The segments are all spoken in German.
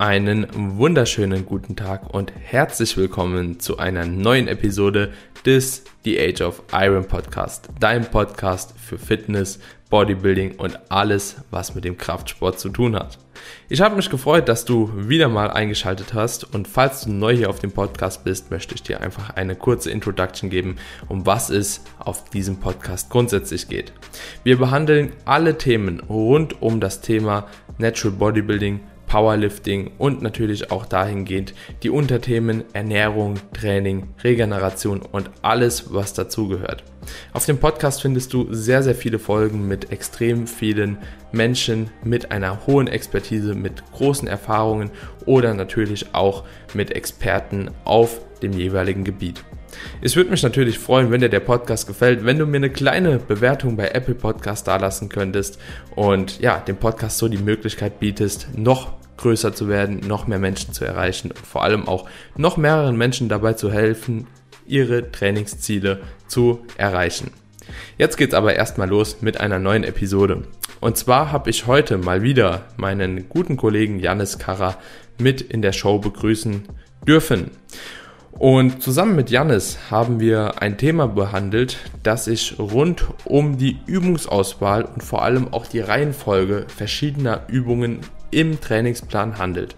Einen wunderschönen guten Tag und herzlich willkommen zu einer neuen Episode des The Age of Iron Podcast, dein Podcast für Fitness, Bodybuilding und alles, was mit dem Kraftsport zu tun hat. Ich habe mich gefreut, dass du wieder mal eingeschaltet hast und falls du neu hier auf dem Podcast bist, möchte ich dir einfach eine kurze Introduction geben, um was es auf diesem Podcast grundsätzlich geht. Wir behandeln alle Themen rund um das Thema Natural Bodybuilding, Powerlifting und natürlich auch dahingehend die Unterthemen Ernährung, Training, Regeneration und alles, was dazugehört. Auf dem Podcast findest du sehr, sehr viele Folgen mit extrem vielen Menschen mit einer hohen Expertise, mit großen Erfahrungen oder natürlich auch mit Experten auf dem jeweiligen Gebiet. Es würde mich natürlich freuen, wenn dir der Podcast gefällt, wenn du mir eine kleine Bewertung bei Apple Podcast dalassen könntest und ja, dem Podcast so die Möglichkeit bietest, noch größer zu werden, noch mehr Menschen zu erreichen und vor allem auch noch mehreren Menschen dabei zu helfen, ihre Trainingsziele zu erreichen. Jetzt geht's aber erstmal los mit einer neuen Episode. Und zwar habe ich heute mal wieder meinen guten Kollegen Janis Karra mit in der Show begrüßen dürfen. Und zusammen mit Jannis haben wir ein Thema behandelt, das sich rund um die Übungsauswahl und vor allem auch die Reihenfolge verschiedener Übungen im Trainingsplan handelt.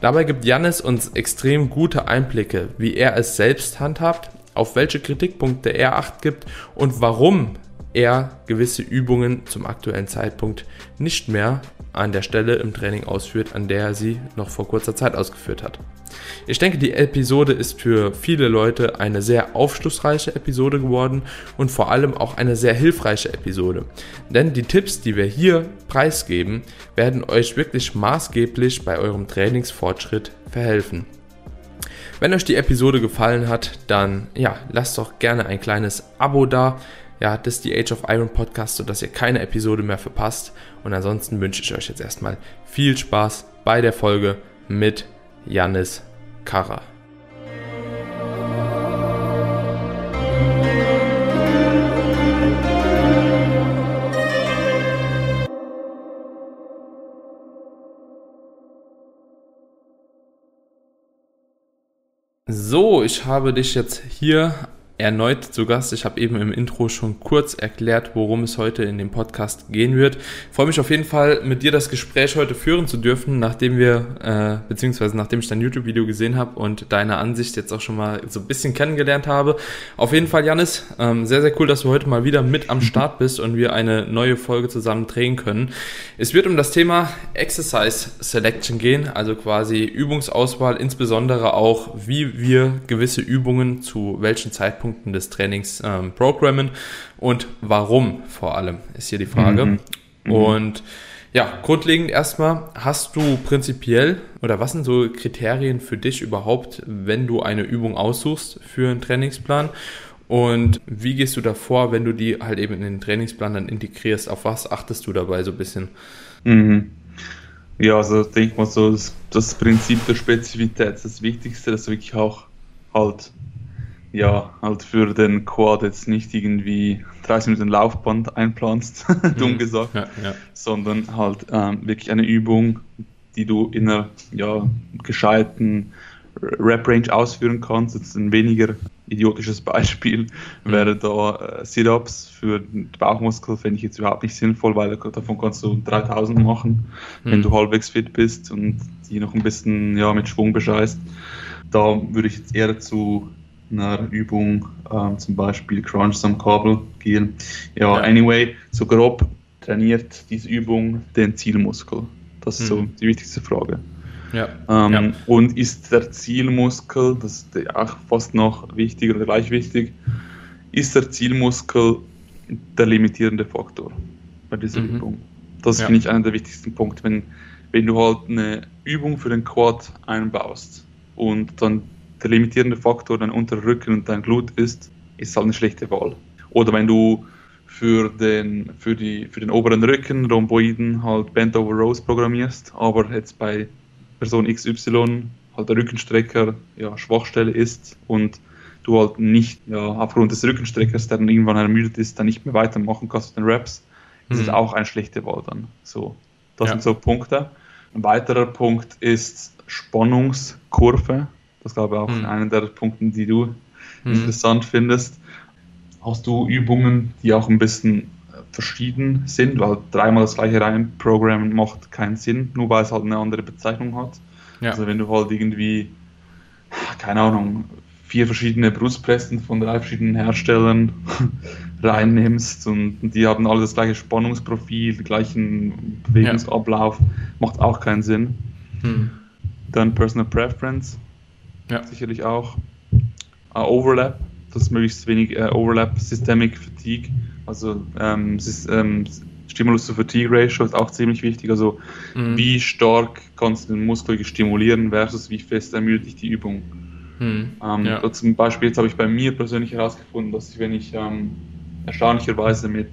Dabei gibt Jannis uns extrem gute Einblicke, wie er es selbst handhabt, auf welche Kritikpunkte er Acht gibt und warum er gewisse Übungen zum aktuellen Zeitpunkt nicht mehr an der Stelle im Training ausführt, an der er sie noch vor kurzer Zeit ausgeführt hat. Ich denke, die Episode ist für viele Leute eine sehr aufschlussreiche Episode geworden und vor allem auch eine sehr hilfreiche Episode. Denn die Tipps, die wir hier preisgeben, werden euch wirklich maßgeblich bei eurem Trainingsfortschritt verhelfen. Wenn euch die Episode gefallen hat, dann ja, lasst doch gerne ein kleines Abo da ja, das ist die Age of Iron Podcast, sodass ihr keine Episode mehr verpasst. Und ansonsten wünsche ich euch jetzt erstmal viel Spaß bei der Folge mit Janis Kara. So, ich habe dich jetzt hier erneut zu Gast. Ich habe eben im Intro schon kurz erklärt, worum es heute in dem Podcast gehen wird. Ich freue mich auf jeden Fall, mit dir das Gespräch heute führen zu dürfen, nachdem wir, äh, beziehungsweise nachdem ich dein YouTube-Video gesehen habe und deine Ansicht jetzt auch schon mal so ein bisschen kennengelernt habe. Auf jeden Fall, Janis, ähm, sehr, sehr cool, dass du heute mal wieder mit am Start bist und wir eine neue Folge zusammen drehen können. Es wird um das Thema Exercise Selection gehen, also quasi Übungsauswahl, insbesondere auch, wie wir gewisse Übungen zu welchen Zeitpunkten Schwerpunkten des Trainings ähm, programmen und warum vor allem ist hier die Frage. Mhm. Mhm. Und ja, grundlegend erstmal, hast du prinzipiell oder was sind so Kriterien für dich überhaupt, wenn du eine Übung aussuchst für einen Trainingsplan? Und wie gehst du da vor, wenn du die halt eben in den Trainingsplan dann integrierst? Auf was achtest du dabei so ein bisschen? Mhm. Ja, also denke mal so, das, das Prinzip der Spezifität ist das Wichtigste, dass du wirklich auch halt ja, halt für den Quad jetzt nicht irgendwie 30 Minuten Laufband einplanst, dumm mhm. gesagt, ja, ja. sondern halt ähm, wirklich eine Übung, die du in einer ja, gescheiten Rap-Range ausführen kannst. Jetzt ein weniger idiotisches Beispiel mhm. wäre da äh, Sit-Ups für den Bauchmuskel, fände ich jetzt überhaupt nicht sinnvoll, weil davon kannst du 3000 machen, mhm. wenn du halbwegs fit bist und die noch ein bisschen ja, mit Schwung bescheißt. Da würde ich jetzt eher zu einer Übung, ähm, zum Beispiel Crunch am Kabel gehen. Ja, anyway, so grob trainiert diese Übung den Zielmuskel. Das ist mhm. so die wichtigste Frage. Ja. Ähm, ja. Und ist der Zielmuskel, das ist auch fast noch wichtiger oder gleich wichtig, ist der Zielmuskel der limitierende Faktor bei dieser mhm. Übung? Das ja. finde ich einer der wichtigsten Punkte. Wenn, wenn du halt eine Übung für den Quad einbaust und dann der limitierende Faktor dein unterer Rücken und dein Glut ist, ist halt eine schlechte Wahl. Oder wenn du für den, für die, für den oberen Rücken Rhomboiden halt Bent over Rows programmierst, aber jetzt bei Person XY halt der Rückenstrecker ja, Schwachstelle ist und du halt nicht ja, aufgrund des Rückenstreckers, der dann irgendwann ermüdet ist, dann nicht mehr weitermachen kannst mit den Raps, mhm. ist es auch eine schlechte Wahl dann. So, das ja. sind so Punkte. Ein weiterer Punkt ist Spannungskurve. Das glaube ich auch mhm. einer der Punkte, die du mhm. interessant findest. Hast du Übungen, die auch ein bisschen äh, verschieden sind, weil dreimal das gleiche reinprogrammen macht keinen Sinn, nur weil es halt eine andere Bezeichnung hat. Ja. Also wenn du halt irgendwie, keine Ahnung, vier verschiedene Brustpressen von drei verschiedenen Herstellern reinnimmst und die haben alle das gleiche Spannungsprofil, den gleichen Bewegungsablauf, ja. macht auch keinen Sinn. Hm. Dann Personal Preference, ja. sicherlich auch. Uh, Overlap, das möglichst wenig uh, Overlap, Systemic Fatigue, also ähm, ähm, Stimulus to Fatigue Ratio ist auch ziemlich wichtig. Also mhm. wie stark kannst du den Muskel stimulieren versus wie fest ermüdet dich die Übung. Mhm. Ähm, ja. Zum Beispiel jetzt habe ich bei mir persönlich herausgefunden, dass ich, wenn ich ähm, erstaunlicherweise mit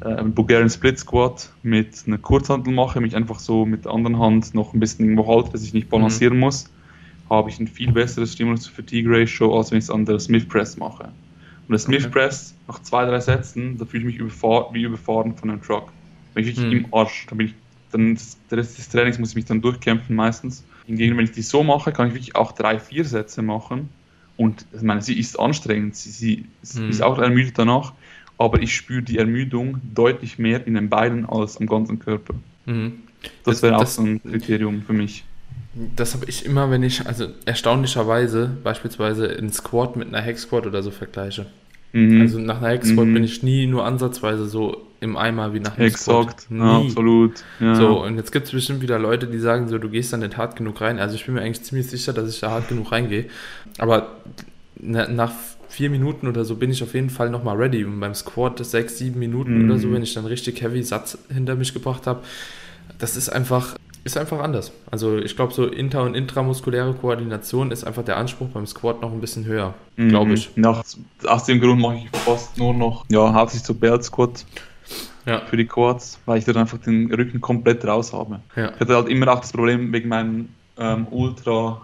äh, Bulgarian Split Squat mit einer Kurzhantel mache, mich einfach so mit der anderen Hand noch ein bisschen irgendwo halte, dass ich nicht balancieren mhm. muss, habe ich ein viel besseres Stimulus-Fatigue-Ratio, als wenn ich es an der Smith Press mache. Und der Smith okay. Press, nach zwei, drei Sätzen, da fühle ich mich überfahr wie überfahren von einem Truck. Wenn ich wirklich mhm. im Arsch, dann bin ich, dann, der Rest des Trainings muss ich mich dann durchkämpfen meistens. Hingegen, wenn ich die so mache, kann ich wirklich auch drei, vier Sätze machen und ich meine, sie ist anstrengend, sie, sie, sie mhm. ist auch ermüdet danach, aber ich spüre die Ermüdung deutlich mehr in den Beinen als am ganzen Körper. Mhm. Das, das wäre auch so ein Kriterium für mich. Das habe ich immer, wenn ich, also erstaunlicherweise beispielsweise in Squat mit einer Hack Squat oder so vergleiche. Mhm. Also nach einer Hack Squat mhm. bin ich nie nur ansatzweise so im Eimer wie nach einem Exakt, Squat. Ja, absolut. Ja. So, und jetzt gibt es bestimmt wieder Leute, die sagen so, du gehst da nicht hart genug rein. Also ich bin mir eigentlich ziemlich sicher, dass ich da hart genug reingehe. Aber nach vier Minuten oder so bin ich auf jeden Fall nochmal ready. Und beim Squat sechs, sieben Minuten mhm. oder so, wenn ich dann richtig heavy Satz hinter mich gebracht habe, das ist einfach, ist einfach anders. Also ich glaube, so inter- und intramuskuläre Koordination ist einfach der Anspruch beim Squat noch ein bisschen höher, mhm. glaube ich. Nach, aus dem Grund mache ich fast nur noch, ja, hauptsächlich so Belt Squat ja. für die Quads, weil ich dann einfach den Rücken komplett raus habe. Ja. Ich hatte halt immer auch das Problem wegen meinen ähm, ultra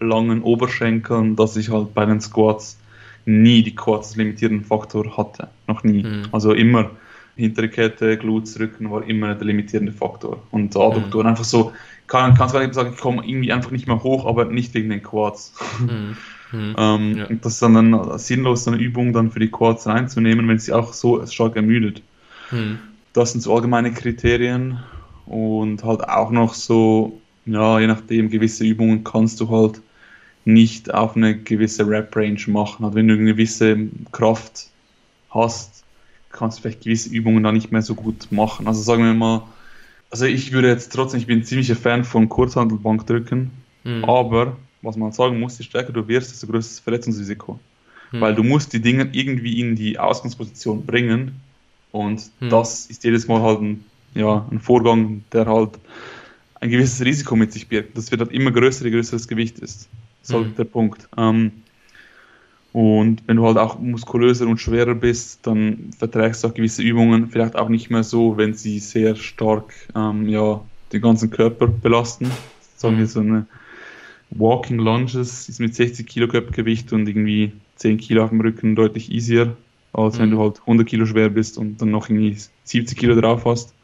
langen Oberschenkeln, dass ich halt bei den Squats nie die Quads limitierenden Faktor hatte. Noch nie. Mhm. Also immer hintere Kette, Glutes, Rücken war immer der limitierende Faktor. Und Adduktoren mhm. einfach so, kann, kannst du sagen, ich komme irgendwie einfach nicht mehr hoch, aber nicht wegen den Quads. Mhm. Mhm. ähm, ja. Und das ist dann, dann sinnlos, eine Übung dann für die Quads reinzunehmen, wenn sie auch so stark ermüdet. Hm. Das sind so allgemeine Kriterien und halt auch noch so, ja, je nachdem, gewisse Übungen kannst du halt nicht auf eine gewisse Rap-Range machen. Also wenn du eine gewisse Kraft hast, kannst du vielleicht gewisse Übungen dann nicht mehr so gut machen. Also sagen wir mal, also ich würde jetzt trotzdem, ich bin ein ziemlicher Fan von Kurzhandelbankdrücken, mhm. aber was man sagen muss, je stärker du wirst, desto größer ist das Verletzungsrisiko. Mhm. Weil du musst die Dinge irgendwie in die Ausgangsposition bringen, und hm. das ist jedes Mal halt ein, ja, ein Vorgang, der halt ein gewisses Risiko mit sich birgt. Das wird halt immer größer, je größer das Gewicht ist. Das ist halt hm. der Punkt. Ähm, und wenn du halt auch muskulöser und schwerer bist, dann verträgst du auch gewisse Übungen vielleicht auch nicht mehr so, wenn sie sehr stark ähm, ja, den ganzen Körper belasten. Sagen wir hm. so eine Walking Lunges ist mit 60 Kilo Körpergewicht und irgendwie 10 Kilo auf dem Rücken deutlich easier als wenn mhm. du halt 100 Kilo schwer bist und dann noch irgendwie 70 Kilo drauf hast.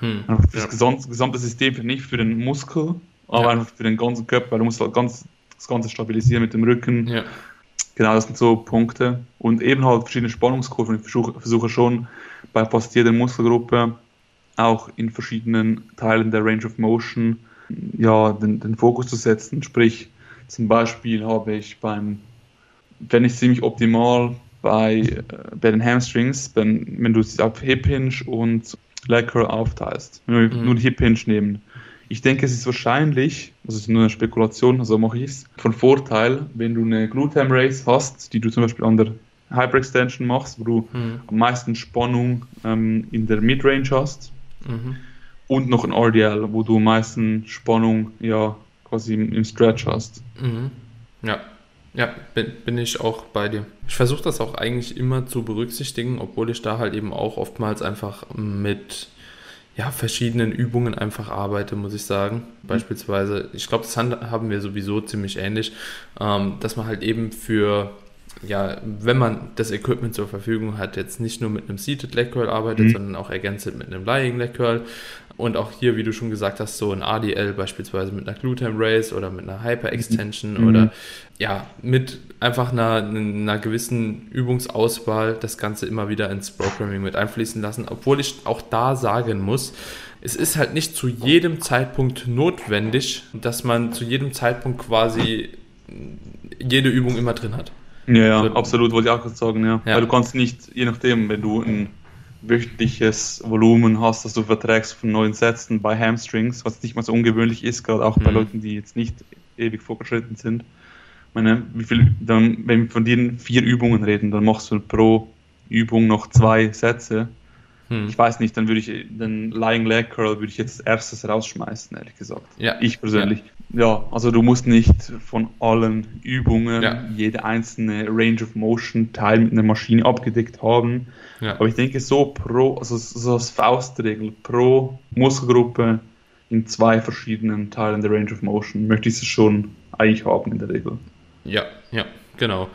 Hm. Das ja. gesamte, gesamte System nicht für den Muskel, aber ja. einfach für den ganzen Körper, weil du musst halt ganz, das Ganze stabilisieren mit dem Rücken. Ja. Genau, das sind so Punkte. Und eben halt verschiedene Spannungskurven. Ich versuche, versuche schon bei fast jeder Muskelgruppe auch in verschiedenen Teilen der Range of Motion ja, den, den Fokus zu setzen. Sprich, zum Beispiel habe ich beim, wenn ich ziemlich optimal bei, äh, bei den Hamstrings, wenn, wenn du es auf Hip Hinge und Leg Curl aufteilst. Wenn wir mhm. nur die Hip Hinge nehmen. Ich denke, es ist wahrscheinlich, das ist nur eine Spekulation, also mache ich es, von Vorteil, wenn du eine Glute Ham Race hast, die du zum Beispiel an der Hyperextension machst, wo du mhm. am meisten Spannung ähm, in der Midrange hast mhm. und noch ein RDL, wo du am meisten Spannung ja quasi im, im Stretch hast. Mhm. Ja. Ja, bin, bin ich auch bei dir. Ich versuche das auch eigentlich immer zu berücksichtigen, obwohl ich da halt eben auch oftmals einfach mit ja, verschiedenen Übungen einfach arbeite, muss ich sagen. Beispielsweise, ich glaube, das haben wir sowieso ziemlich ähnlich, ähm, dass man halt eben für, ja, wenn man das Equipment zur Verfügung hat, jetzt nicht nur mit einem Seated Leg Curl arbeitet, mhm. sondern auch ergänzend mit einem Lying Leg Curl. Und auch hier, wie du schon gesagt hast, so ein ADL beispielsweise mit einer Glutam Race oder mit einer Hyper Extension mhm. oder ja, mit einfach einer, einer gewissen Übungsauswahl das Ganze immer wieder ins Programming mit einfließen lassen, obwohl ich auch da sagen muss, es ist halt nicht zu jedem Zeitpunkt notwendig, dass man zu jedem Zeitpunkt quasi jede Übung immer drin hat. Ja, ja, also, absolut, wollte ich auch sagen, ja. ja. Weil du kannst nicht, je nachdem, wenn du ein wöchentliches Volumen hast, das du verträgst von neuen Sätzen bei Hamstrings, was nicht mal so ungewöhnlich ist, gerade auch bei mhm. Leuten, die jetzt nicht ewig vorgeschritten sind. Ich meine, wie viel, dann, wenn wir von dir vier Übungen reden, dann machst du pro Übung noch zwei Sätze. Hm. Ich weiß nicht, dann würde ich den Lying Leg Curl würde ich jetzt als erstes rausschmeißen, ehrlich gesagt. Ja. Ich persönlich. Ja. Ja also du musst nicht von allen Übungen ja. jede einzelne Range of Motion Teil mit einer Maschine abgedeckt haben. Ja. Aber ich denke so pro, also so als Faustregel pro Muskelgruppe in zwei verschiedenen Teilen der Range of Motion möchte ich es schon eigentlich haben in der Regel. Ja, ja, genau.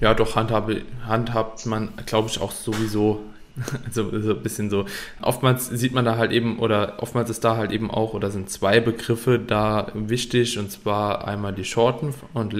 Ja, doch handhabe, handhabt man, glaube ich, auch sowieso so, so ein bisschen so. Oftmals sieht man da halt eben, oder oftmals ist da halt eben auch, oder sind zwei Begriffe da wichtig, und zwar einmal die Shorten und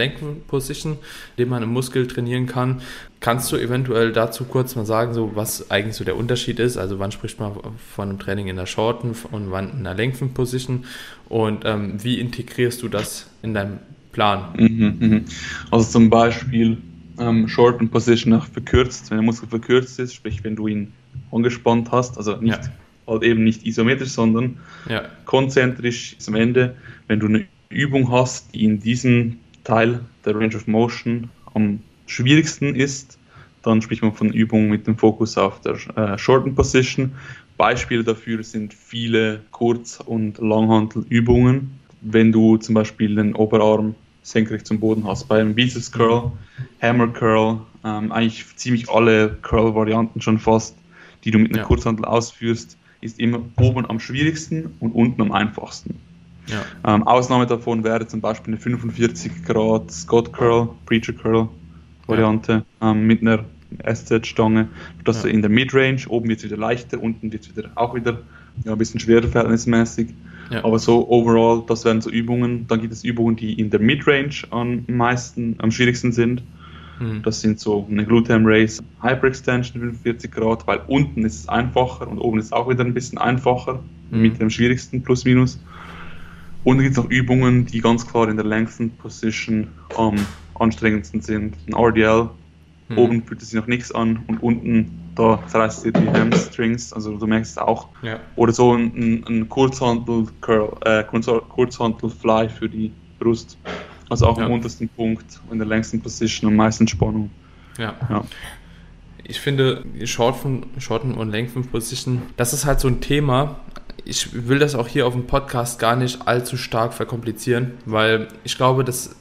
Position, die man im Muskel trainieren kann. Kannst du eventuell dazu kurz mal sagen, so was eigentlich so der Unterschied ist? Also wann spricht man von einem Training in der Shorten und wann in der Position? Und ähm, wie integrierst du das in deinem Plan? Mhm, mhm. Also zum Beispiel ähm, Short Position auch verkürzt, wenn der Muskel verkürzt ist, sprich wenn du ihn angespannt hast, also nicht ja. halt eben nicht isometrisch, sondern ja. konzentrisch zum Ende, wenn du eine Übung hast, die in diesem Teil der Range of Motion am schwierigsten ist, dann spricht man von Übungen mit dem Fokus auf der äh, Shorten Position. Beispiele dafür sind viele Kurz- und Langhantelübungen. Wenn du zum Beispiel den Oberarm senkrecht zum Boden hast. Beim Biceps Curl, Hammer Curl, ähm, eigentlich ziemlich alle Curl-Varianten schon fast, die du mit einer ja. Kurzhandel ausführst, ist immer oben am schwierigsten und unten am einfachsten. Ja. Ähm, Ausnahme davon wäre zum Beispiel eine 45 Grad Scott Curl, Preacher Curl Variante ja. ähm, mit einer SZ-Stange, dass ja. du in der Midrange, oben wird es wieder leichter, unten wird es wieder auch wieder ja, ein bisschen schwerer verhältnismäßig. Ja. Aber so overall, das wären so Übungen. Dann gibt es Übungen, die in der Midrange am meisten, am schwierigsten sind. Mhm. Das sind so eine Gluteum Race, Hyperextension 45 Grad, weil unten ist es einfacher und oben ist es auch wieder ein bisschen einfacher mhm. mit dem schwierigsten plus minus. Und dann gibt es noch Übungen, die ganz klar in der Lengthened Position am anstrengendsten sind. Ein RDL, mhm. oben fühlt es sich noch nichts an und unten da zerreißt dir die Hamstrings, also du merkst es auch. Ja. Oder so ein, ein Kurzhantel-Curl, äh, Kurzhantel-Fly für die Brust. Also auch ja. am untersten Punkt, in der längsten Position und meisten Spannung. Ja. ja. Ich finde, Short Shorten und Lengthen Position, das ist halt so ein Thema. Ich will das auch hier auf dem Podcast gar nicht allzu stark verkomplizieren, weil ich glaube, dass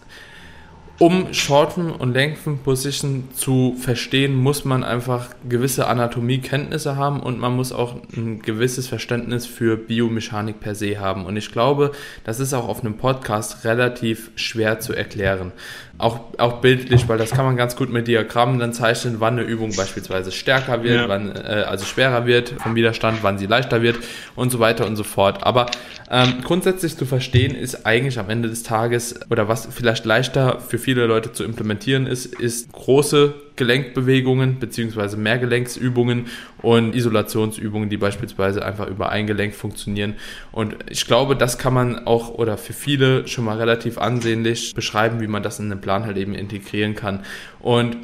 um Shorten und Lengthen Position zu verstehen, muss man einfach gewisse Anatomiekenntnisse haben und man muss auch ein gewisses Verständnis für Biomechanik per se haben. Und ich glaube, das ist auch auf einem Podcast relativ schwer zu erklären auch, auch bildlich, weil das kann man ganz gut mit Diagrammen dann zeichnen, wann eine Übung beispielsweise stärker wird, ja. wann äh, also schwerer wird vom Widerstand, wann sie leichter wird und so weiter und so fort. Aber ähm, grundsätzlich zu verstehen ist eigentlich am Ende des Tages oder was vielleicht leichter für viele Leute zu implementieren ist, ist große Gelenkbewegungen bzw. Mehrgelenksübungen und Isolationsübungen, die beispielsweise einfach über ein Gelenk funktionieren. Und ich glaube, das kann man auch oder für viele schon mal relativ ansehnlich beschreiben, wie man das in den Plan halt eben integrieren kann. Und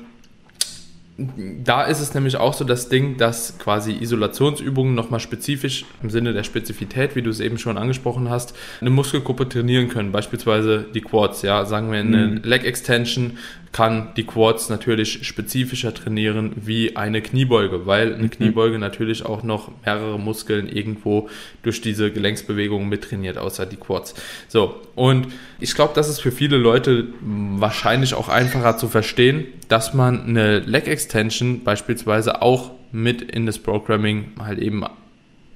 da ist es nämlich auch so das Ding, dass quasi Isolationsübungen nochmal spezifisch im Sinne der Spezifität, wie du es eben schon angesprochen hast, eine Muskelgruppe trainieren können. Beispielsweise die Quads, ja, sagen wir eine mhm. Leg Extension kann die Quads natürlich spezifischer trainieren wie eine Kniebeuge, weil eine mhm. Kniebeuge natürlich auch noch mehrere Muskeln irgendwo durch diese Gelenksbewegungen mittrainiert, außer die Quads. So, und ich glaube, das ist für viele Leute wahrscheinlich auch einfacher zu verstehen, dass man eine Leg Extension beispielsweise auch mit in das Programming halt eben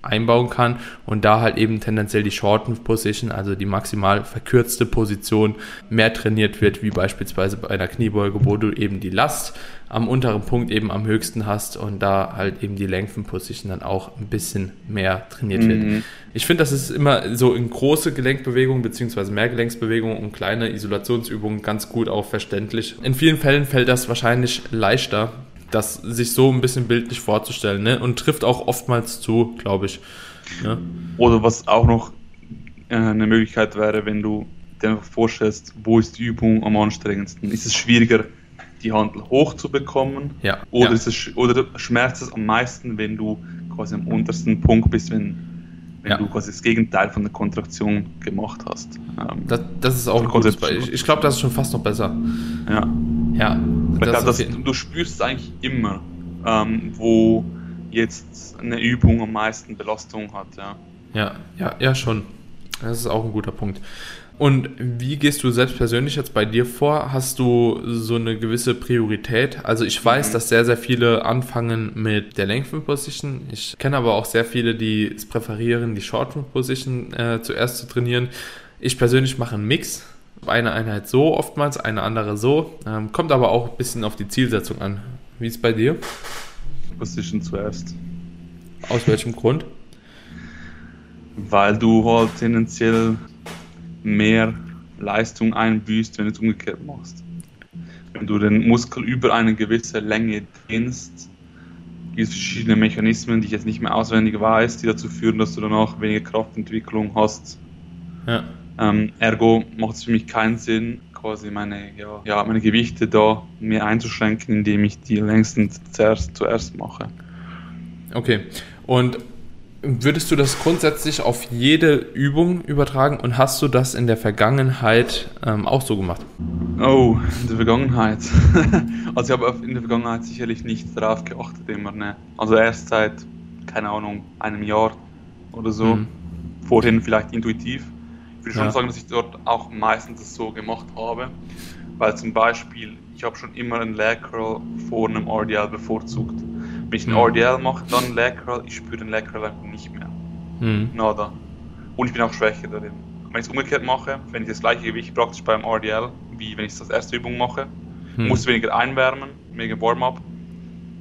einbauen kann und da halt eben tendenziell die Shorten Position, also die maximal verkürzte Position, mehr trainiert wird, wie beispielsweise bei einer Kniebeuge, wo du eben die Last am unteren Punkt eben am höchsten hast und da halt eben die Lengthen Position dann auch ein bisschen mehr trainiert mhm. wird. Ich finde, das ist immer so in große Gelenkbewegungen beziehungsweise Mehrgelenksbewegungen und kleine Isolationsübungen ganz gut auch verständlich. In vielen Fällen fällt das wahrscheinlich leichter, das sich so ein bisschen bildlich vorzustellen ne? und trifft auch oftmals zu, glaube ich. Ne? Oder was auch noch äh, eine Möglichkeit wäre, wenn du dir vorstellst, wo ist die Übung am anstrengendsten? Ist es schwieriger, die Handel hochzubekommen? Ja. Oder, ja. Ist es, oder schmerzt es am meisten, wenn du quasi am untersten Punkt bist, wenn, wenn ja. du quasi das Gegenteil von der Kontraktion gemacht hast? Ähm, das, das, ist auch ein gutes Beispiel. Ich, ich glaube, das ist schon fast noch besser. Ja. Ja. Ich glaube, das, du spürst eigentlich immer, ähm, wo jetzt eine Übung am meisten Belastung hat. Ja. ja, ja, ja, schon. Das ist auch ein guter Punkt. Und wie gehst du selbst persönlich jetzt bei dir vor? Hast du so eine gewisse Priorität? Also ich weiß, mhm. dass sehr, sehr viele anfangen mit der Length Position. Ich kenne aber auch sehr viele, die es präferieren, die Short Position äh, zuerst zu trainieren. Ich persönlich mache einen Mix. Eine Einheit so oftmals, eine andere so. Ähm, kommt aber auch ein bisschen auf die Zielsetzung an. Wie ist es bei dir? Position zuerst. Aus welchem Grund? Weil du halt tendenziell mehr Leistung einbüßt, wenn du es umgekehrt machst. Wenn du den Muskel über eine gewisse Länge dehnst, gibt es verschiedene Mechanismen, die ich jetzt nicht mehr auswendig weiß, die dazu führen, dass du danach weniger Kraftentwicklung hast. Ja. Ähm, ergo macht es für mich keinen Sinn, quasi meine, ja, ja, meine Gewichte da mehr einzuschränken, indem ich die längsten zuerst, zuerst mache. Okay. Und Würdest du das grundsätzlich auf jede Übung übertragen und hast du das in der Vergangenheit ähm, auch so gemacht? Oh, in der Vergangenheit. also ich habe in der Vergangenheit sicherlich nicht darauf geachtet immer. Ne? Also erst seit, keine Ahnung, einem Jahr oder so. Mhm. Vorhin vielleicht intuitiv. Ich würde schon ja. sagen, dass ich dort auch meistens so gemacht habe. Weil zum Beispiel, ich habe schon immer einen Leg Curl vor einem RDL bevorzugt. Wenn ich einen mhm. RDL mache, dann einen Leg Curl, ich spüre den Leg Curl einfach nicht mehr. Mhm. Nada. Und ich bin auch schwächer darin. Wenn ich es umgekehrt mache, wenn ich das gleiche Gewicht praktisch beim RDL, wie wenn ich es als erste Übung mache, mhm. muss weniger einwärmen, weniger Warm-up.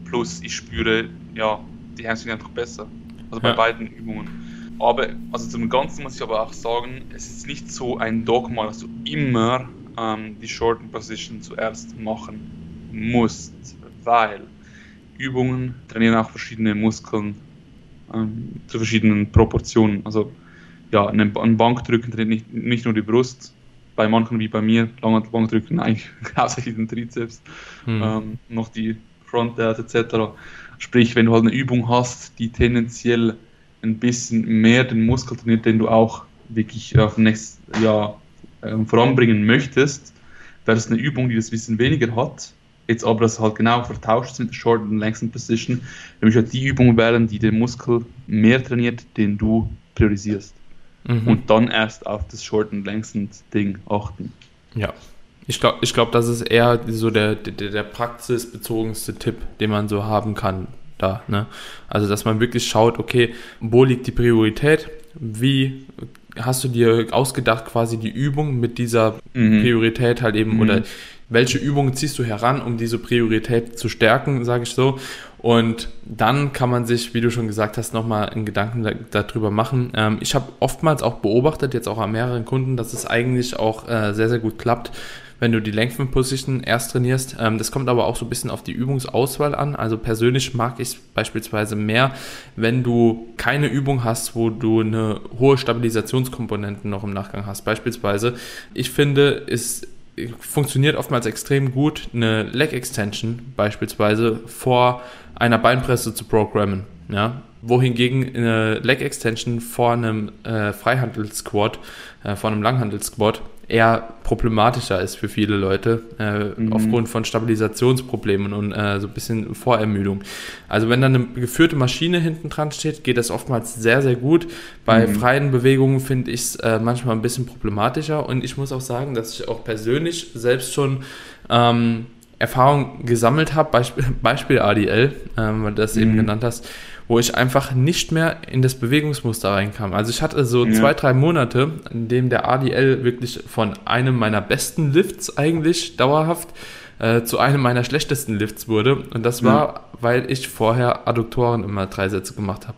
Plus ich spüre, ja, die Hamstring einfach besser. Also bei ja. beiden Übungen. Aber, also zum Ganzen muss ich aber auch sagen, es ist nicht so ein Dogma, dass du immer ähm, die Shorten Position zuerst machen musst, weil Übungen trainieren auch verschiedene Muskeln ähm, zu verschiedenen Proportionen. Also ja, ein, Bankdrücken trainiert nicht, nicht nur die Brust, bei manchen wie bei mir, lange Bankdrücken eigentlich hauptsächlich den Trizeps, hm. ähm, noch die Frontdelts etc. Sprich, wenn du halt eine Übung hast, die tendenziell ein bisschen mehr den Muskel trainiert, den du auch wirklich auf nächstes Jahr äh, voranbringen möchtest, wäre es eine Übung, die das ein bisschen weniger hat, Jetzt aber das halt genau vertauscht sind, Short und Längsten Position, nämlich halt die Übungen wären, die den Muskel mehr trainiert, den du priorisierst. Mhm. Und dann erst auf das Short und Längsten Ding achten. Ja. Ich glaube, ich glaub, das ist eher so der, der, der praxisbezogenste Tipp, den man so haben kann da. Ne? Also, dass man wirklich schaut, okay, wo liegt die Priorität? Wie hast du dir ausgedacht, quasi die Übung mit dieser mhm. Priorität halt eben mhm. oder welche Übungen ziehst du heran, um diese Priorität zu stärken, sage ich so. Und dann kann man sich, wie du schon gesagt hast, nochmal einen Gedanken darüber machen. Ähm, ich habe oftmals auch beobachtet, jetzt auch an mehreren Kunden, dass es eigentlich auch äh, sehr, sehr gut klappt, wenn du die Lengthen Position erst trainierst. Ähm, das kommt aber auch so ein bisschen auf die Übungsauswahl an. Also persönlich mag ich es beispielsweise mehr, wenn du keine Übung hast, wo du eine hohe Stabilisationskomponente noch im Nachgang hast. Beispielsweise, ich finde, es funktioniert oftmals extrem gut, eine Leg Extension beispielsweise vor einer Beinpresse zu programmen. Ja? Wohingegen eine Leg Extension vor einem äh, Freihandel-Squat, äh, vor einem Langhandel-Squat eher problematischer ist für viele Leute, äh, mhm. aufgrund von Stabilisationsproblemen und äh, so ein bisschen Vorermüdung. Also wenn dann eine geführte Maschine hinten dran steht, geht das oftmals sehr, sehr gut. Bei mhm. freien Bewegungen finde ich es äh, manchmal ein bisschen problematischer und ich muss auch sagen, dass ich auch persönlich selbst schon ähm, Erfahrung gesammelt habe, Beispiel, Beispiel ADL, ähm, weil du das mhm. eben genannt hast, wo ich einfach nicht mehr in das Bewegungsmuster reinkam. Also ich hatte so ja. zwei, drei Monate, in dem der ADL wirklich von einem meiner besten Lifts eigentlich dauerhaft äh, zu einem meiner schlechtesten Lifts wurde. Und das war, mhm. weil ich vorher Adduktoren immer drei Sätze gemacht habe.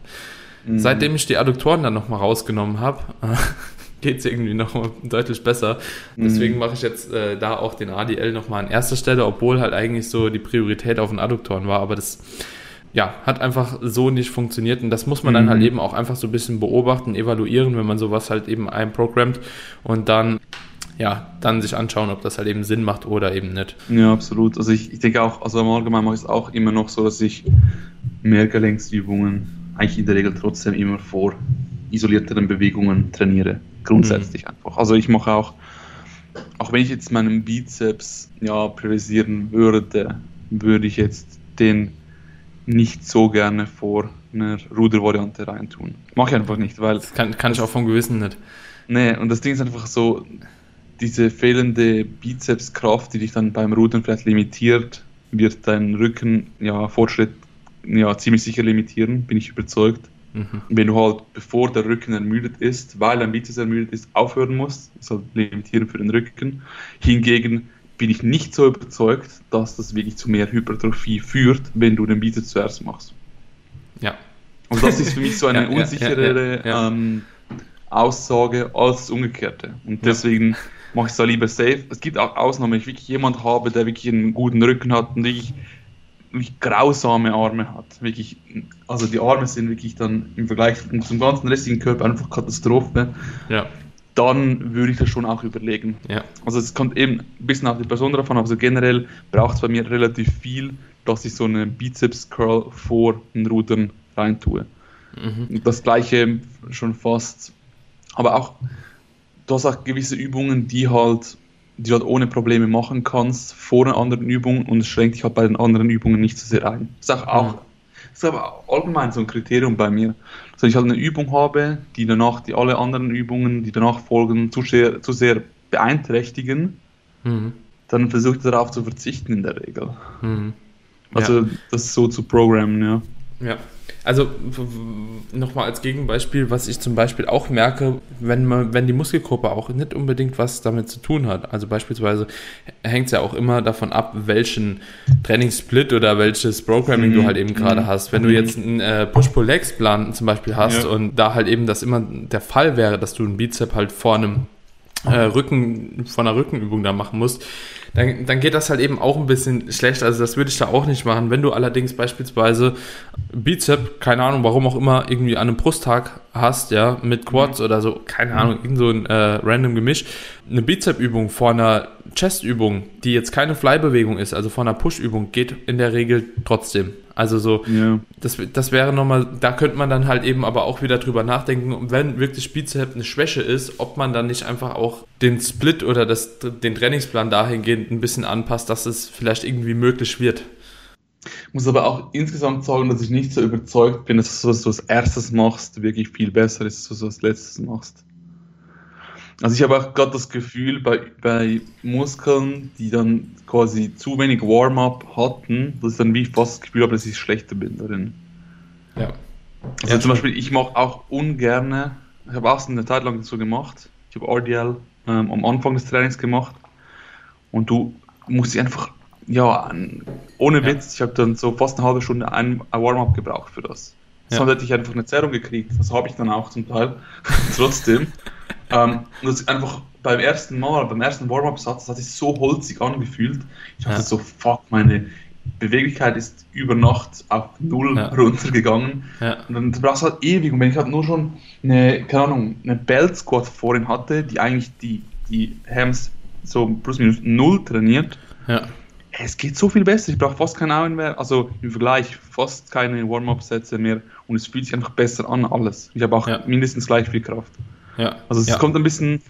Mhm. Seitdem ich die Adduktoren dann nochmal rausgenommen habe, geht es irgendwie noch deutlich besser. Deswegen mhm. mache ich jetzt äh, da auch den ADL nochmal an erster Stelle, obwohl halt eigentlich so die Priorität auf den Adduktoren war. Aber das ja, hat einfach so nicht funktioniert und das muss man mhm. dann halt eben auch einfach so ein bisschen beobachten, evaluieren, wenn man sowas halt eben einprogrammt und dann ja, dann sich anschauen, ob das halt eben Sinn macht oder eben nicht. Ja, absolut. Also ich, ich denke auch, also im Allgemeinen mache ich es auch immer noch so, dass ich Mehrgelenksübungen eigentlich in der Regel trotzdem immer vor isolierteren Bewegungen trainiere. Grundsätzlich mhm. einfach. Also ich mache auch, auch wenn ich jetzt meinen Bizeps ja priorisieren würde, würde ich jetzt den nicht so gerne vor einer Rudervariante reintun. Mache ich einfach nicht, weil. Das kann, kann ich auch vom Gewissen nicht. Nee, und das Ding ist einfach so, diese fehlende Bizepskraft, die dich dann beim Rudern vielleicht limitiert, wird deinen Rücken ja Fortschritt ja ziemlich sicher limitieren, bin ich überzeugt. Mhm. Wenn du halt, bevor der Rücken ermüdet ist, weil dein Bizeps ermüdet ist, aufhören musst, ist halt limitierend für den Rücken. Hingegen bin ich nicht so überzeugt, dass das wirklich zu mehr Hypertrophie führt, wenn du den Bizeps zuerst machst. Ja. Und das ist für mich so eine ja, unsicherere ja, ja, ähm, Aussage als das Umgekehrte. Und deswegen mache ich es da lieber safe. Es gibt auch Ausnahmen, wenn ich wirklich jemanden habe, der wirklich einen guten Rücken hat und wirklich wirklich grausame Arme hat. Wirklich, also die Arme sind wirklich dann im Vergleich zum ganzen restlichen Körper einfach Katastrophe. Ja. Dann würde ich das schon auch überlegen. Ja. Also es kommt eben ein bisschen auf die Person davon, aber so generell braucht es bei mir relativ viel, dass ich so eine Bizeps-Curl vor den Rudern reintue. Mhm. Das gleiche schon fast, aber auch, du hast auch gewisse Übungen, die halt die du halt ohne Probleme machen kannst vor einer anderen Übung und es schränkt dich halt bei den anderen Übungen nicht so sehr ein. Das ist auch, auch das ist aber allgemein so ein Kriterium bei mir. Dass ich halt eine Übung habe, die danach die alle anderen Übungen, die danach folgen, zu sehr, zu sehr beeinträchtigen, mhm. dann versuche ich darauf zu verzichten in der Regel. Mhm. Also ja. das so zu programmen, ja. Ja, also nochmal als Gegenbeispiel, was ich zum Beispiel auch merke, wenn man, wenn die Muskelgruppe auch nicht unbedingt was damit zu tun hat. Also beispielsweise hängt es ja auch immer davon ab, welchen Trainingssplit oder welches Programming mhm. du halt eben gerade mhm. hast. Wenn du jetzt einen äh, Push-Pull-Legs-Plan zum Beispiel hast ja. und da halt eben das immer der Fall wäre, dass du einen Bizep halt vor einem äh, Rücken, von einer Rückenübung da machen musst, dann, dann geht das halt eben auch ein bisschen schlecht. Also das würde ich da auch nicht machen. Wenn du allerdings beispielsweise Bizep, keine Ahnung, warum auch immer, irgendwie an einem Brusttag hast, ja, mit Quads mhm. oder so, keine Ahnung, irgend so ein äh, random Gemisch, eine Bizep-Übung vor einer Chest-Übung, die jetzt keine Fly-Bewegung ist, also vor einer Push-Übung, geht in der Regel trotzdem. Also so, ja. das, das wäre nochmal, da könnte man dann halt eben aber auch wieder drüber nachdenken, wenn wirklich Bizep eine Schwäche ist, ob man dann nicht einfach auch den Split oder das, den Trainingsplan dahingehend ein bisschen anpasst, dass es vielleicht irgendwie möglich wird. Ich muss aber auch insgesamt sagen, dass ich nicht so überzeugt bin, dass du was du als erstes machst, wirklich viel besser ist, als du als letztes machst. Also ich habe auch gerade das Gefühl, bei, bei Muskeln, die dann quasi zu wenig Warm-up hatten, dass ich dann wie fast das Gefühl habe, dass ich schlechter bin darin. Ja. Also ja, zum Beispiel, ich mache auch ungerne, ich habe auch eine Zeit lang so gemacht, ich habe RDL ähm, am Anfang des Trainings gemacht und du musst dich einfach, ja, ohne Witz, ich habe dann so fast eine halbe Stunde ein, ein Warm-up gebraucht für das. Sonst ja. hätte ich einfach eine Zerrung gekriegt. Das habe ich dann auch zum Teil. Trotzdem. Ähm, das einfach beim ersten Mal, beim ersten Warm-Up-Satz, hat sich so holzig angefühlt. Ich dachte ja. so, fuck, meine Beweglichkeit ist über Nacht auf null ja. runtergegangen. Ja. Und dann brauchst du halt ewig. Und wenn ich halt nur schon eine, keine Ahnung, eine Belt Squat vorhin hatte, die eigentlich die, die Hams so plus minus null trainiert, ja. es geht so viel besser. Ich brauche fast keine Augen mehr, also im Vergleich fast keine Warm-Up-Sätze mehr und es fühlt sich einfach besser an, alles. Ich habe auch mindestens gleich viel Kraft. Ja. Also es ja. kommt ein bisschen,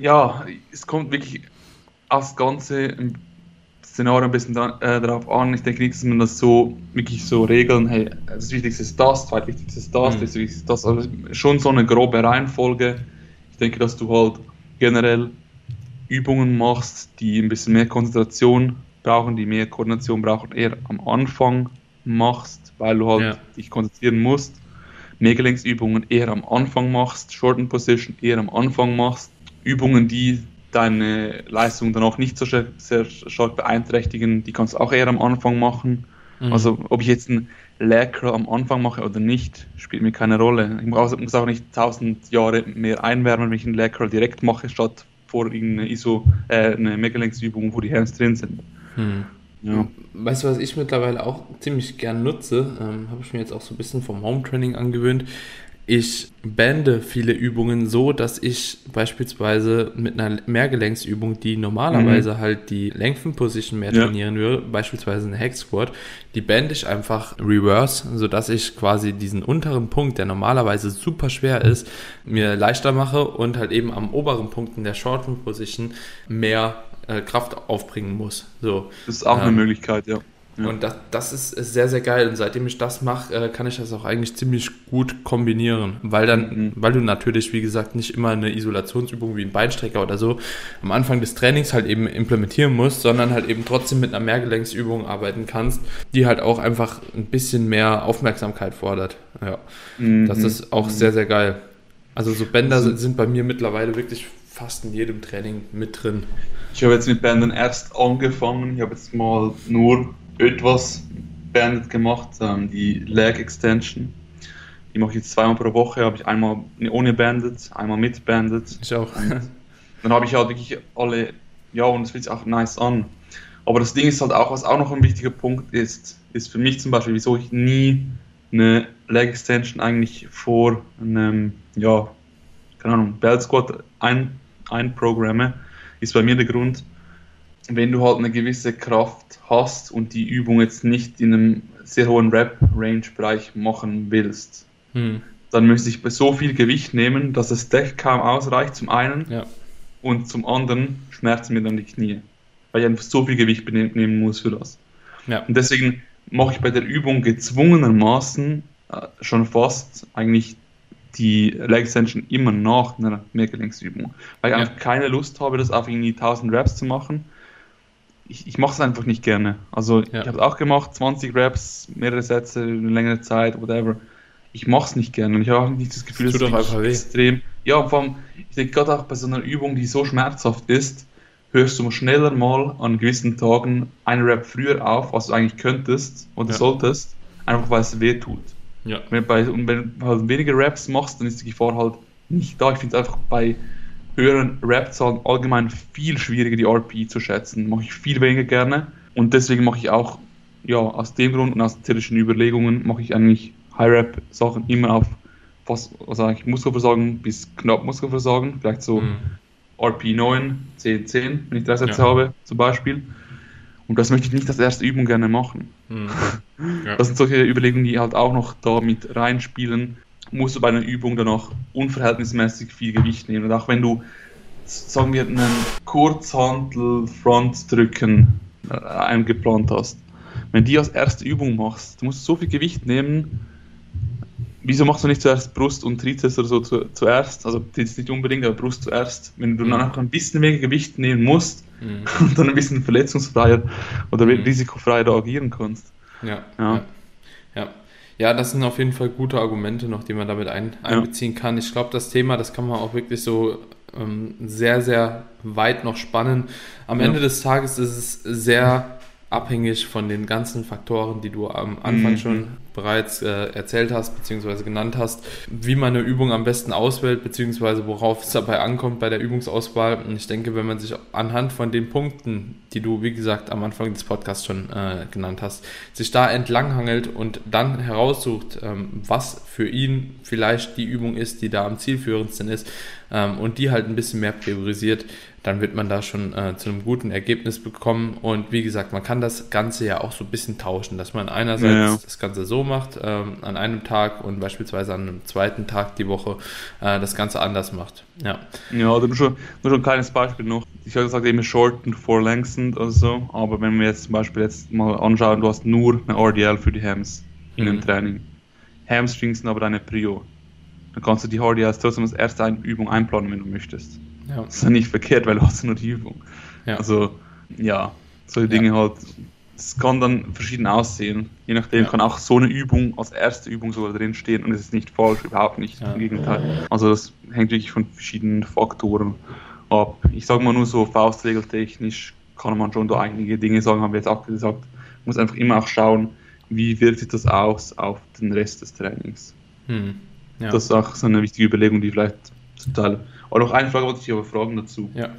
ja, es kommt wirklich aufs ganze Szenario ein bisschen da, äh, darauf an. Ich denke nicht, dass man das so wirklich so regeln, hey, das Wichtigste ist das, zweitwichtigste ist das, mhm. das Wichtigste ist das. Also schon so eine grobe Reihenfolge. Ich denke, dass du halt generell Übungen machst, die ein bisschen mehr Konzentration brauchen, die mehr Koordination brauchen, eher am Anfang machst, weil du halt ja. dich konzentrieren musst. Megalinksübungen eher am Anfang machst, Shorten Position eher am Anfang machst, Übungen, die deine Leistung dann auch nicht so sehr, sehr stark beeinträchtigen, die kannst du auch eher am Anfang machen. Mhm. Also ob ich jetzt einen Leg am Anfang mache oder nicht, spielt mir keine Rolle. Ich muss auch nicht tausend Jahre mehr einwärmen, wenn ich einen Leg direkt mache, statt vor irgendeine ISO, äh, eine Megalinksübung, wo die Hands drin sind. Mhm. Ja. Weißt du, was ich mittlerweile auch ziemlich gern nutze? Ähm, Habe ich mir jetzt auch so ein bisschen vom Home Training angewöhnt. Ich bände viele Übungen so, dass ich beispielsweise mit einer Mehrgelenksübung, die normalerweise mhm. halt die Lengthen-Position mehr ja. trainieren würde, beispielsweise eine Hack Squat, die bände ich einfach reverse, sodass ich quasi diesen unteren Punkt, der normalerweise super schwer ist, mir leichter mache und halt eben am oberen Punkt in der Shorten-Position mehr äh, Kraft aufbringen muss. So. Das ist auch ähm, eine Möglichkeit, ja. Ja. Und das, das ist, sehr, sehr geil. Und seitdem ich das mache, äh, kann ich das auch eigentlich ziemlich gut kombinieren. Weil dann, mhm. weil du natürlich, wie gesagt, nicht immer eine Isolationsübung wie ein Beinstrecker oder so am Anfang des Trainings halt eben implementieren musst, sondern halt eben trotzdem mit einer Mehrgelenksübung arbeiten kannst, die halt auch einfach ein bisschen mehr Aufmerksamkeit fordert. Ja. Mhm. Das ist auch mhm. sehr, sehr geil. Also so Bänder also, sind bei mir mittlerweile wirklich fast in jedem Training mit drin. Ich habe jetzt mit Bändern erst angefangen. Ich habe jetzt mal nur etwas beendet gemacht, ähm, die Leg Extension. Die mache ich jetzt zweimal pro Woche, habe ich einmal ohne Bandit, einmal mit Bandit. Ich auch. dann habe ich halt wirklich alle, ja, und es fühlt sich auch nice an. Aber das Ding ist halt auch, was auch noch ein wichtiger Punkt ist, ist für mich zum Beispiel, wieso ich nie eine Leg Extension eigentlich vor einem, ja, keine Ahnung, Belt Squat ein, einprogramme, ist bei mir der Grund, wenn du halt eine gewisse Kraft hast und die Übung jetzt nicht in einem sehr hohen Rep-Range-Bereich machen willst, hm. dann müsste ich so viel Gewicht nehmen, dass das Deck kaum ausreicht, zum einen, ja. und zum anderen schmerzen mir dann die Knie, weil ich einfach so viel Gewicht nehmen muss für das. Ja. Und deswegen mache ich bei der Übung gezwungenermaßen äh, schon fast eigentlich die Leg Extension immer nach einer Mehrgelenksübung, weil ich ja. einfach keine Lust habe, das auf irgendwie 1000 Reps zu machen, ich, ich mache es einfach nicht gerne. Also ja. ich habe es auch gemacht, 20 Raps, mehrere Sätze, eine längere Zeit, whatever. Ich mache es nicht gerne und ich habe auch nicht das Gefühl, das dass es extrem. Ja, vor allem, ich denke gerade auch bei so einer Übung, die so schmerzhaft ist, hörst du schneller mal an gewissen Tagen einen Rap früher auf, als du eigentlich könntest oder ja. solltest, einfach weil es weh tut. Ja. Wenn, bei, und wenn du halt weniger Raps machst, dann ist die Gefahr halt nicht da. Ich finde es einfach bei höheren Rap-Zahlen allgemein viel schwieriger, die RP zu schätzen. Mache ich viel weniger gerne. Und deswegen mache ich auch, ja, aus dem Grund und aus theoretischen Überlegungen, mache ich eigentlich High-Rap-Sachen immer auf fast, also eigentlich Muskelversagen bis knapp Muskelversagen. Vielleicht so mhm. RP 9, 10, 10, wenn ich drei Sätze ja. habe, zum Beispiel. Und das möchte ich nicht als erste Übung gerne machen. Mhm. Ja. Das sind solche Überlegungen, die halt auch noch da mit reinspielen musst du bei einer Übung dann auch unverhältnismäßig viel Gewicht nehmen. Und auch wenn du, sagen wir, einen Kurzhantel-Front-Drücken äh, eingeplant hast, wenn die als erste Übung machst, du musst so viel Gewicht nehmen, wieso machst du nicht zuerst Brust und Trizeps oder so zu, zuerst? Also jetzt nicht unbedingt, aber Brust zuerst. Wenn du mhm. dann einfach ein bisschen weniger Gewicht nehmen musst mhm. und dann ein bisschen verletzungsfreier oder mhm. risikofreier agieren kannst. Ja. ja. ja. Ja, das sind auf jeden Fall gute Argumente noch, die man damit ein, einbeziehen kann. Ich glaube, das Thema, das kann man auch wirklich so ähm, sehr, sehr weit noch spannen. Am ja. Ende des Tages ist es sehr abhängig von den ganzen Faktoren, die du am Anfang mhm. schon bereits äh, erzählt hast, beziehungsweise genannt hast, wie man eine Übung am besten auswählt, beziehungsweise worauf es dabei ankommt bei der Übungsauswahl. Und ich denke, wenn man sich anhand von den Punkten, die du, wie gesagt, am Anfang des Podcasts schon äh, genannt hast, sich da entlanghangelt und dann heraussucht, ähm, was für ihn vielleicht die Übung ist, die da am zielführendsten ist ähm, und die halt ein bisschen mehr priorisiert, dann wird man da schon äh, zu einem guten Ergebnis bekommen. Und wie gesagt, man kann das Ganze ja auch so ein bisschen tauschen, dass man einerseits ja, ja. das Ganze so macht, ähm, an einem Tag und beispielsweise an einem zweiten Tag die Woche äh, das Ganze anders macht. Ja, ja oder nur schon, nur schon ein kleines Beispiel noch. Ich habe gesagt, eben shortened vor längstend oder so, aber wenn wir jetzt zum Beispiel jetzt mal anschauen, du hast nur eine RDL für die Hams in mhm. dem Training. Hamstrings sind aber deine Prio. Dann kannst du die RDLs trotzdem als erste Übung einplanen, wenn du möchtest. Ja. Das ist ja nicht verkehrt, weil du hast nur die Übung. Ja. Also, ja, solche Dinge ja. halt es kann dann verschieden aussehen. Je nachdem Ja. kann auch so eine Übung als erste Übung sogar drin stehen und es ist nicht falsch, überhaupt nicht. Ja. Im Gegenteil. Also das hängt wirklich von verschiedenen Faktoren ab. Ich sage mal nur so faustregeltechnisch kann man schon da einige Dinge sagen, haben wir jetzt auch gesagt. Man muss einfach immer auch schauen, wie wirkt sich das aus auf den Rest des Trainings. Hm. Ja. Das ist auch so eine wichtige Überlegung, die vielleicht zum Teil. Aber noch eine Frage wollte ich aber fragen dazu. ja.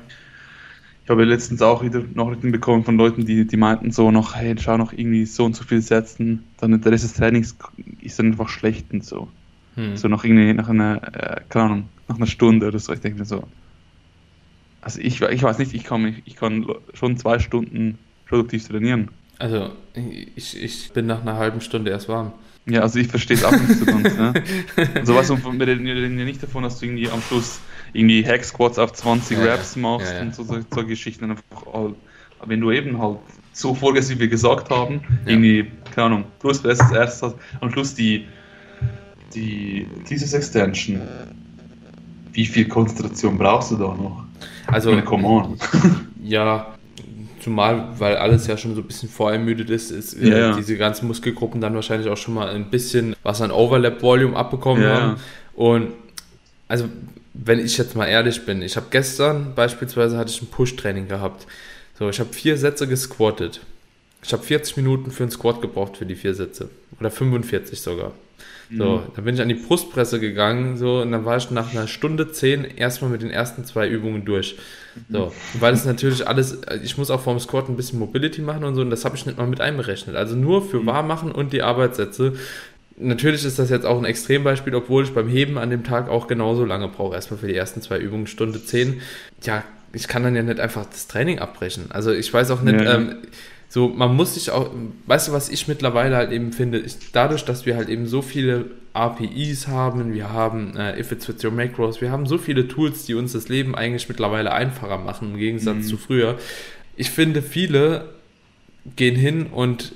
Ich habe letztens auch wieder Nachrichten bekommen von Leuten, die, die meinten so noch, hey, schau noch irgendwie so und so viel setzen, dann der Rest des Trainings ist dann einfach schlecht und so. Hm. So nach irgendwie, nach einer, äh, keine Ahnung, nach einer Stunde oder so. Ich denke mir so, also ich, ich weiß nicht, ich kann ich kann schon zwei Stunden produktiv trainieren. Also, ich, ich bin nach einer halben Stunde erst warm. Ja, also ich verstehe es auch nicht so ganz. ne? Also was, wir reden wir reden ja nicht davon, dass du irgendwie am Schluss irgendwie Hack Squats auf 20 Ja. Reps machst Ja, ja. und so, so, so Geschichten. Einfach aber wenn du eben halt so vorgehst, wie wir gesagt haben, irgendwie, keine Ahnung, als erstes hast, am Schluss die, die Thesis Extension. Wie viel Konzentration brauchst du da noch? Also, meine, come on. ja, zumal, weil alles ja schon so ein bisschen vorermüdet ist, ist äh, Ja, ja. diese ganzen Muskelgruppen dann wahrscheinlich auch schon mal ein bisschen was an Overlap-Volume abbekommen Ja, haben. Und also, wenn ich jetzt mal ehrlich bin, ich habe gestern beispielsweise hatte ich ein Push-Training gehabt. So, ich habe vier Sätze gesquattet. Ich habe 40 Minuten für einen Squat gebraucht für die vier Sätze. Oder 45 sogar. So, dann bin ich an die Brustpresse gegangen, so, und dann war ich nach einer Stunde zehn erstmal mit den ersten zwei Übungen durch. So, weil es natürlich alles, ich muss auch vorm Squat ein bisschen Mobility machen und so, und das habe ich nicht mal mit einberechnet. Also nur für Warmmachen und die Arbeitssätze. Natürlich ist das jetzt auch ein Extrembeispiel, obwohl ich beim Heben an dem Tag auch genauso lange brauche. Erstmal für die ersten zwei Übungen, Stunde zehn. Ja, ich kann dann ja nicht einfach das Training abbrechen. Also ich weiß auch nicht, Ja, ja. ähm, so, man muss sich auch, weißt du, was ich mittlerweile halt eben finde, ist dadurch, dass wir halt eben so viele APIs haben, wir haben äh, If It's With Your Macros, wir haben so viele Tools, die uns das Leben eigentlich mittlerweile einfacher machen, im Gegensatz Mhm. zu früher. Ich finde, viele gehen hin und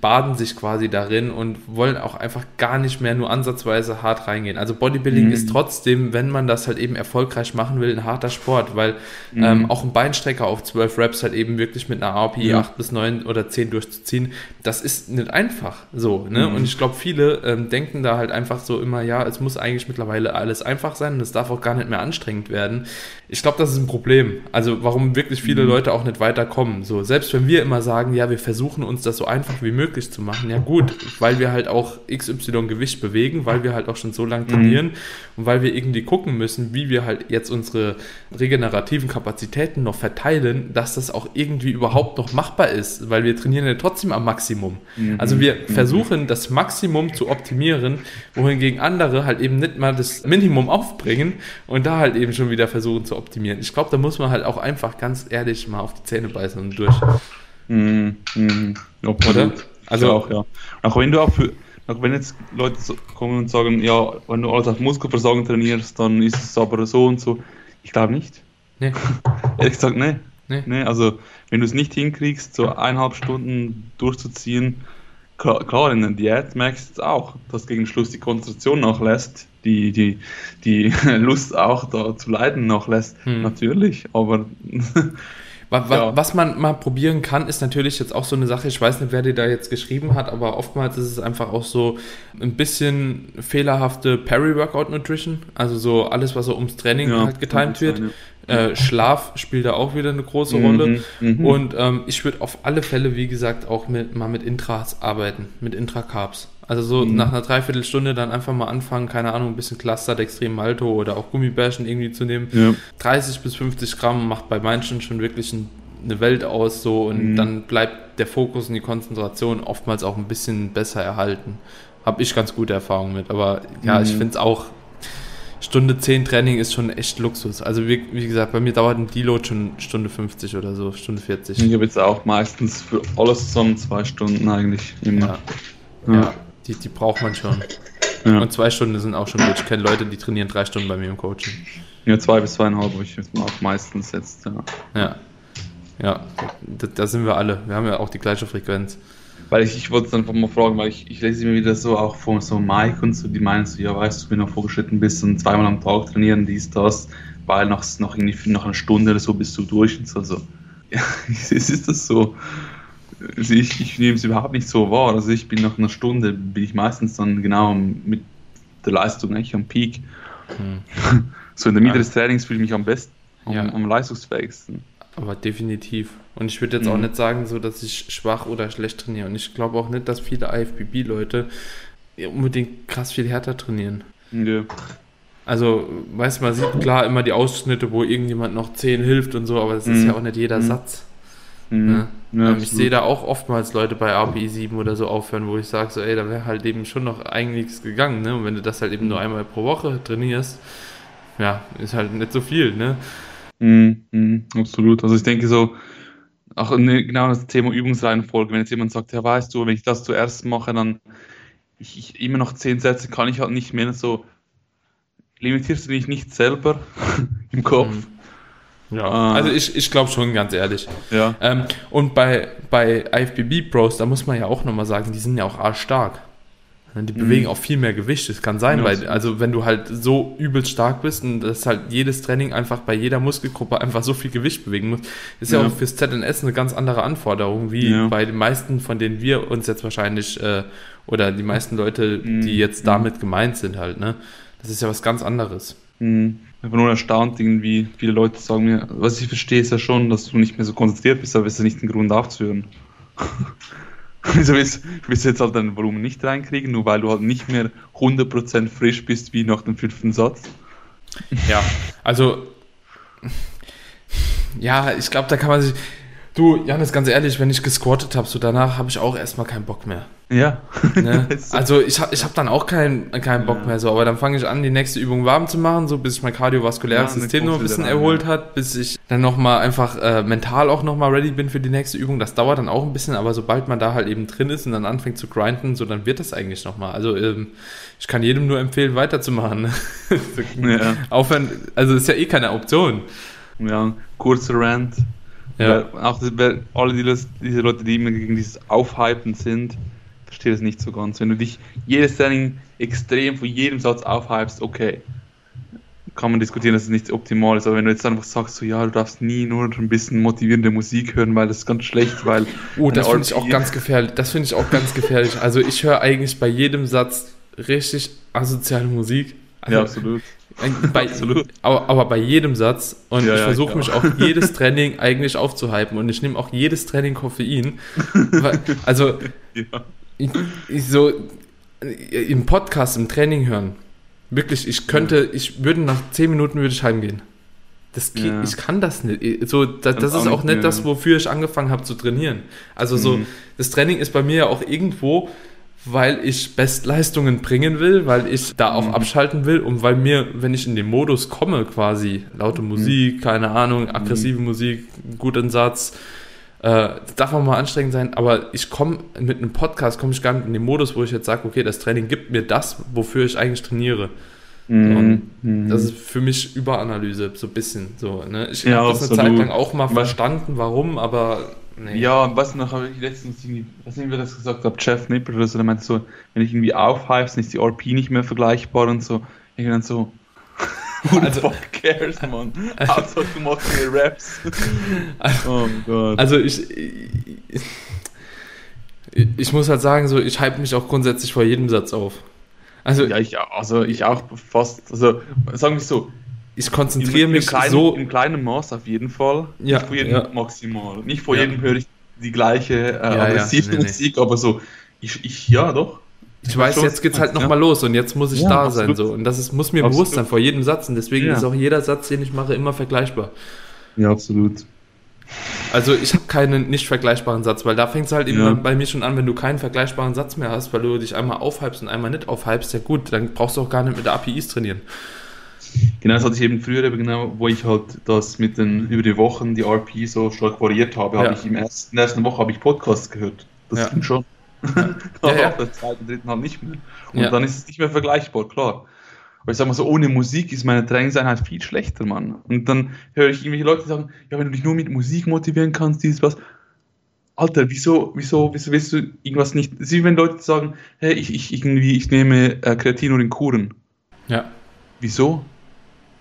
baden sich quasi darin und wollen auch einfach gar nicht mehr nur ansatzweise hart reingehen. Also Bodybuilding Mhm. ist trotzdem, wenn man das halt eben erfolgreich machen will, ein harter Sport, weil Mhm. ähm, auch ein Beinstrecker auf 12 Reps halt eben wirklich mit einer API Ja. 8 bis 9 oder 10 durchzuziehen, das ist nicht einfach so. Ne? Mhm. Und ich glaube, viele ähm, denken da halt einfach so immer, ja, es muss eigentlich mittlerweile alles einfach sein und es darf auch gar nicht mehr anstrengend werden. Ich glaube, das ist ein Problem. Also warum wirklich viele Mhm. Leute auch nicht weiterkommen. So, selbst wenn wir immer sagen, ja, wir versuchen uns das so einfach wie möglich zu machen, ja gut, weil wir halt auch XY Gewicht bewegen, weil wir halt auch schon so lange trainieren und weil wir irgendwie gucken müssen, wie wir halt jetzt unsere regenerativen Kapazitäten noch verteilen, dass das auch irgendwie überhaupt noch machbar ist, weil wir trainieren ja trotzdem am Maximum. Mhm. Also wir versuchen das Maximum zu optimieren, wohingegen andere halt eben nicht mal das Minimum aufbringen und da halt eben schon wieder versuchen zu optimieren. Ich glaube, da muss man halt auch einfach ganz ehrlich mal auf die Zähne beißen und durch. Mhm. Mhm. Absolut. Oder? Also Also- auch, ja. Auch wenn du auch für, auch wenn jetzt Leute kommen und sagen, ja, wenn du alles auf Muskelversagen trainierst, dann ist es aber so und so. Ich glaube nicht. Nee. Ehrlich gesagt, nee. Nee. nee. Also, wenn du es nicht hinkriegst, so eineinhalb Stunden durchzuziehen, klar, klar, in der Diät merkst du jetzt auch, dass gegen Schluss die Konzentration nachlässt, die, die, die Lust auch da zu leiden nachlässt. Hm. Natürlich, aber Wa- wa- Ja. Was man mal probieren kann, ist natürlich jetzt auch so eine Sache, ich weiß nicht, wer dir da jetzt geschrieben hat, aber oftmals ist es einfach auch so ein bisschen fehlerhafte Peri-Workout-Nutrition, also so alles, was so ums Training ja, halt getimt wird. sein, Äh, Schlaf spielt da auch wieder eine große Mhm, Rolle. mhm. Und ähm, ich würde auf alle Fälle, wie gesagt, auch mit, mal mit Intras arbeiten, mit Intracarbs. Also so Mhm. nach einer Dreiviertelstunde dann einfach mal anfangen, keine Ahnung, ein bisschen Cluster, Extrem Malto oder auch Gummibärchen irgendwie zu nehmen. Ja. 30 bis 50 Gramm macht bei manchen schon wirklich ein, eine Welt aus so und Mhm. dann bleibt der Fokus und die Konzentration oftmals auch ein bisschen besser erhalten. Habe ich ganz gute Erfahrungen mit, aber ja, Mhm. ich finde es auch, Stunde 10 Training ist schon echt Luxus. Also wie, wie gesagt, bei mir dauert ein Deload schon Stunde 50 oder so, Stunde 40. Ich habe jetzt auch meistens für alles zusammen zwei Stunden eigentlich immer. Ja, ja. Die, die braucht man schon. Ja. Und zwei Stunden sind auch schon gut. Ich kenne Leute, die trainieren drei Stunden bei mir im Coaching. Ja, zwei bis zweieinhalb habe ich auch meistens jetzt. Ja. Ja. Ja, da, da sind wir alle. Wir haben ja auch die gleiche Frequenz. Weil ich, ich wollte es einfach mal fragen, weil ich, ich lese immer wieder so auch von so Mike und so, die meinen so, ja, weißt du, wenn du vorgeschritten bist und zweimal am Tag trainieren, dies, das, weil nach, nach, irgendwie, nach einer Stunde oder so bist du durch und so. so. Ja, ist, ist das so? Also ich, ich nehme es überhaupt nicht so wahr. Also ich bin nach einer Stunde, bin ich meistens dann genau mit der Leistung eigentlich am Peak. Hm. So in der Mitte ja. des Trainings fühle ich mich am besten, am, ja. am leistungsfähigsten. Aber definitiv. Und ich würde jetzt mhm. auch nicht sagen, so, dass ich schwach oder schlecht trainiere. Und ich glaube auch nicht, dass viele IFBB-Leute unbedingt krass viel härter trainieren. Ja. Also, weißt du, man sieht klar immer die Ausschnitte, wo irgendjemand noch 10 hilft und so, aber das ist mhm. ja auch nicht jeder mhm. Satz. Mhm. Ne? Ja, ich sehe da auch oftmals Leute bei API 7 oder so aufhören, wo ich sage, so, ey, da wäre halt eben schon noch einiges gegangen, ne? Und wenn du das halt eben nur einmal pro Woche trainierst, ja, ist halt nicht so viel, ne? Mhm, mhm, absolut. Also ich denke so, auch ne, genau das Thema Übungsreihenfolge, wenn jetzt jemand sagt, ja, weißt du, wenn ich das zuerst mache, dann ich, ich immer noch zehn Sätze kann ich halt nicht mehr so, limitierst du dich nicht selber im Kopf? Mhm. Ja, ah. also ich, ich glaube schon, ganz ehrlich. Ja. Ähm, und bei, bei IFBB Pros, da muss man ja auch nochmal sagen, die sind ja auch arschstark. Die bewegen mhm. auch viel mehr Gewicht. Das kann sein, ja, weil, also wenn du halt so übelst stark bist und das halt jedes Training einfach bei jeder Muskelgruppe einfach so viel Gewicht bewegen muss, ist ja, ja auch fürs ZNS eine ganz andere Anforderung, wie ja. bei den meisten, von denen wir uns jetzt wahrscheinlich, äh, oder die meisten Leute, mhm. die jetzt damit gemeint sind halt, ne? Das ist ja was ganz anderes. Mhm. Ich bin nur erstaunt, irgendwie viele Leute sagen mir, was ich verstehe, ist ja schon, dass du nicht mehr so konzentriert bist, aber es ist nicht ein Grund aufzuhören. Wieso willst, willst du jetzt halt dein Volumen nicht reinkriegen, nur weil du halt nicht mehr 100% frisch bist wie nach dem fünften Satz? Ja, also ja, ich glaube, da kann man sich, Du, Janis, ganz ehrlich, wenn ich gesquattet habe, so danach habe ich auch erstmal keinen Bock mehr. Ja. Ne? Also ich habe ich hab dann auch keinen keinen Bock ja. mehr so, aber dann fange ich an, die nächste Übung warm zu machen, so bis ich mein kardiovaskuläres ja, System noch ein bisschen erholt hat, bis ich dann nochmal einfach äh, mental auch nochmal ready bin für die nächste Übung. Das dauert dann auch ein bisschen, aber sobald man da halt eben drin ist und dann anfängt zu grinden, so dann wird das eigentlich nochmal. Also ähm, ich kann jedem nur empfehlen, weiterzumachen. ja. Aufhören, also ist ja eh keine Option. Ja, kurzer Rant. Ja. Weil auch weil alle die, diese Leute, die immer gegen dieses Aufhypen sind, verstehe das nicht so ganz. Wenn du dich jedes Training extrem von jedem Satz aufhypst, okay, kann man diskutieren, dass es nicht optimal ist. Aber wenn du jetzt einfach sagst, so ja, du darfst nie nur ein bisschen motivierende Musik hören, weil das ist ganz schlecht, weil. Oh, das finde ich auch ganz gefährlich. Das finde ich auch ganz gefährlich. Also ich höre eigentlich bei jedem Satz richtig asoziale Musik. Also, ja, absolut. Bei, aber, aber, bei jedem Satz und ja, ich versuche ja, mich auch jedes Training eigentlich aufzuhypen und ich nehme auch jedes Training Koffein. Weil, also ja. ich, ich, so im Podcast, im Training hören. Wirklich, ich könnte, ich würde nach 10 Minuten würde ich heimgehen. Das geht, Ich kann das nicht. So, das, das ist auch nicht das, wofür ich angefangen habe zu trainieren. Also so, mhm. das Training ist bei mir ja auch irgendwo weil ich Bestleistungen bringen will, weil ich da auch mhm. abschalten will und weil mir, wenn ich in den Modus komme, quasi laute mhm. Musik, mhm. keine Ahnung, aggressive mhm. Musik, guten Satz, äh, darf auch mal anstrengend sein, aber ich komme mit einem Podcast, komme ich gar nicht in den Modus, wo ich jetzt sage, okay, das Training gibt mir das, wofür ich eigentlich trainiere. Mhm. Und mhm. das ist für mich Überanalyse, so ein bisschen so. Ne? Ich ja, habe das eine Zeit lang auch mal verstanden, warum, aber Nee. Ja, was noch habe ich letztens irgendwie, was nicht, wer das gesagt hat, Jeff Nipper oder so, der meinte so, wenn ich irgendwie aufhypst, ist die RP nicht mehr vergleichbar und so. Ich dann so, who also, the fuck cares, man? Hauptsache du machst mir Raps. Also, oh Gott. Also ich, ich, ich muss halt sagen, so, ich hype mich auch grundsätzlich vor jedem Satz auf. Also, ja, ich, also ich auch fast, also sagen wir so, ich konzentriere mich kleinen, so. Im kleinen Maß auf jeden Fall. Ja, nicht vor jedem ja. maximal. Nicht vor ja. jedem höre ich die gleiche äh, aggressive nee, Musik, nee. aber so, ich, ich, ja, doch. Ich weiß, jetzt geht's halt nochmal los und jetzt muss ich da sein. so Und das ist, muss mir absolut. bewusst sein vor jedem Satz. Und deswegen ist auch jeder Satz, den ich mache, immer vergleichbar. Ja, absolut. Also ich habe keinen nicht vergleichbaren Satz, weil da fängt es halt ja. eben bei mir schon an, wenn du keinen vergleichbaren Satz mehr hast, weil du dich einmal aufhypst und einmal nicht aufhypst, ja gut, dann brauchst du auch gar nicht mit der APIs trainieren. Genau, das hatte ich eben früher, eben genau, wo ich halt das mit den über die Wochen die RP so stark variiert habe, ja. habe ich im ersten, in der ersten Woche habe ich Podcasts gehört. Das ja. ging schon. Ja. Aber ja, der zweiten, dritten halt nicht mehr. Und dann ist es nicht mehr vergleichbar, klar. Aber ich sag mal so, ohne Musik ist meine Trainingseinheit viel schlechter, Mann. Und dann höre ich irgendwelche Leute sagen, ja, wenn du dich nur mit Musik motivieren kannst, dieses was. Alter, wieso, wieso, wieso willst du irgendwas nicht? Es ist wie wenn Leute sagen, hey, ich, ich irgendwie, ich nehme äh, Kreatin nur in Kuren. Ja. Wieso?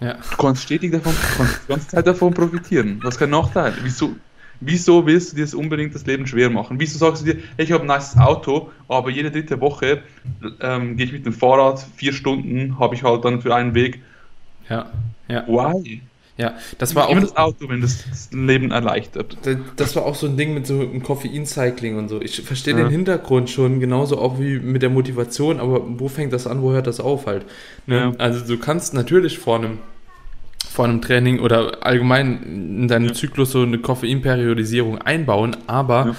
Ja. Du kannst stetig davon, kannst die ganze Zeit davon profitieren. Das ist kein Nachteil. Wieso? wieso willst du dir das unbedingt das Leben schwer machen? Wieso sagst du dir, hey, ich habe ein nices Auto, aber jede dritte Woche ähm, gehe ich mit dem Fahrrad vier Stunden, habe ich halt dann für einen Weg. Ja, ja. Why? Ja, das war auch. Das Auto, wenn das, Leben erleichtert. Das war auch so ein Ding mit so einem Koffein-Cycling und so. Ich verstehe Ja. den Hintergrund schon, genauso auch wie mit der Motivation, aber wo fängt das an, wo hört das auf halt? Ne? Ja. Also du kannst natürlich vor einem, vor einem Training oder allgemein in deinem Ja. Zyklus so eine Koffeinperiodisierung einbauen, aber Ja.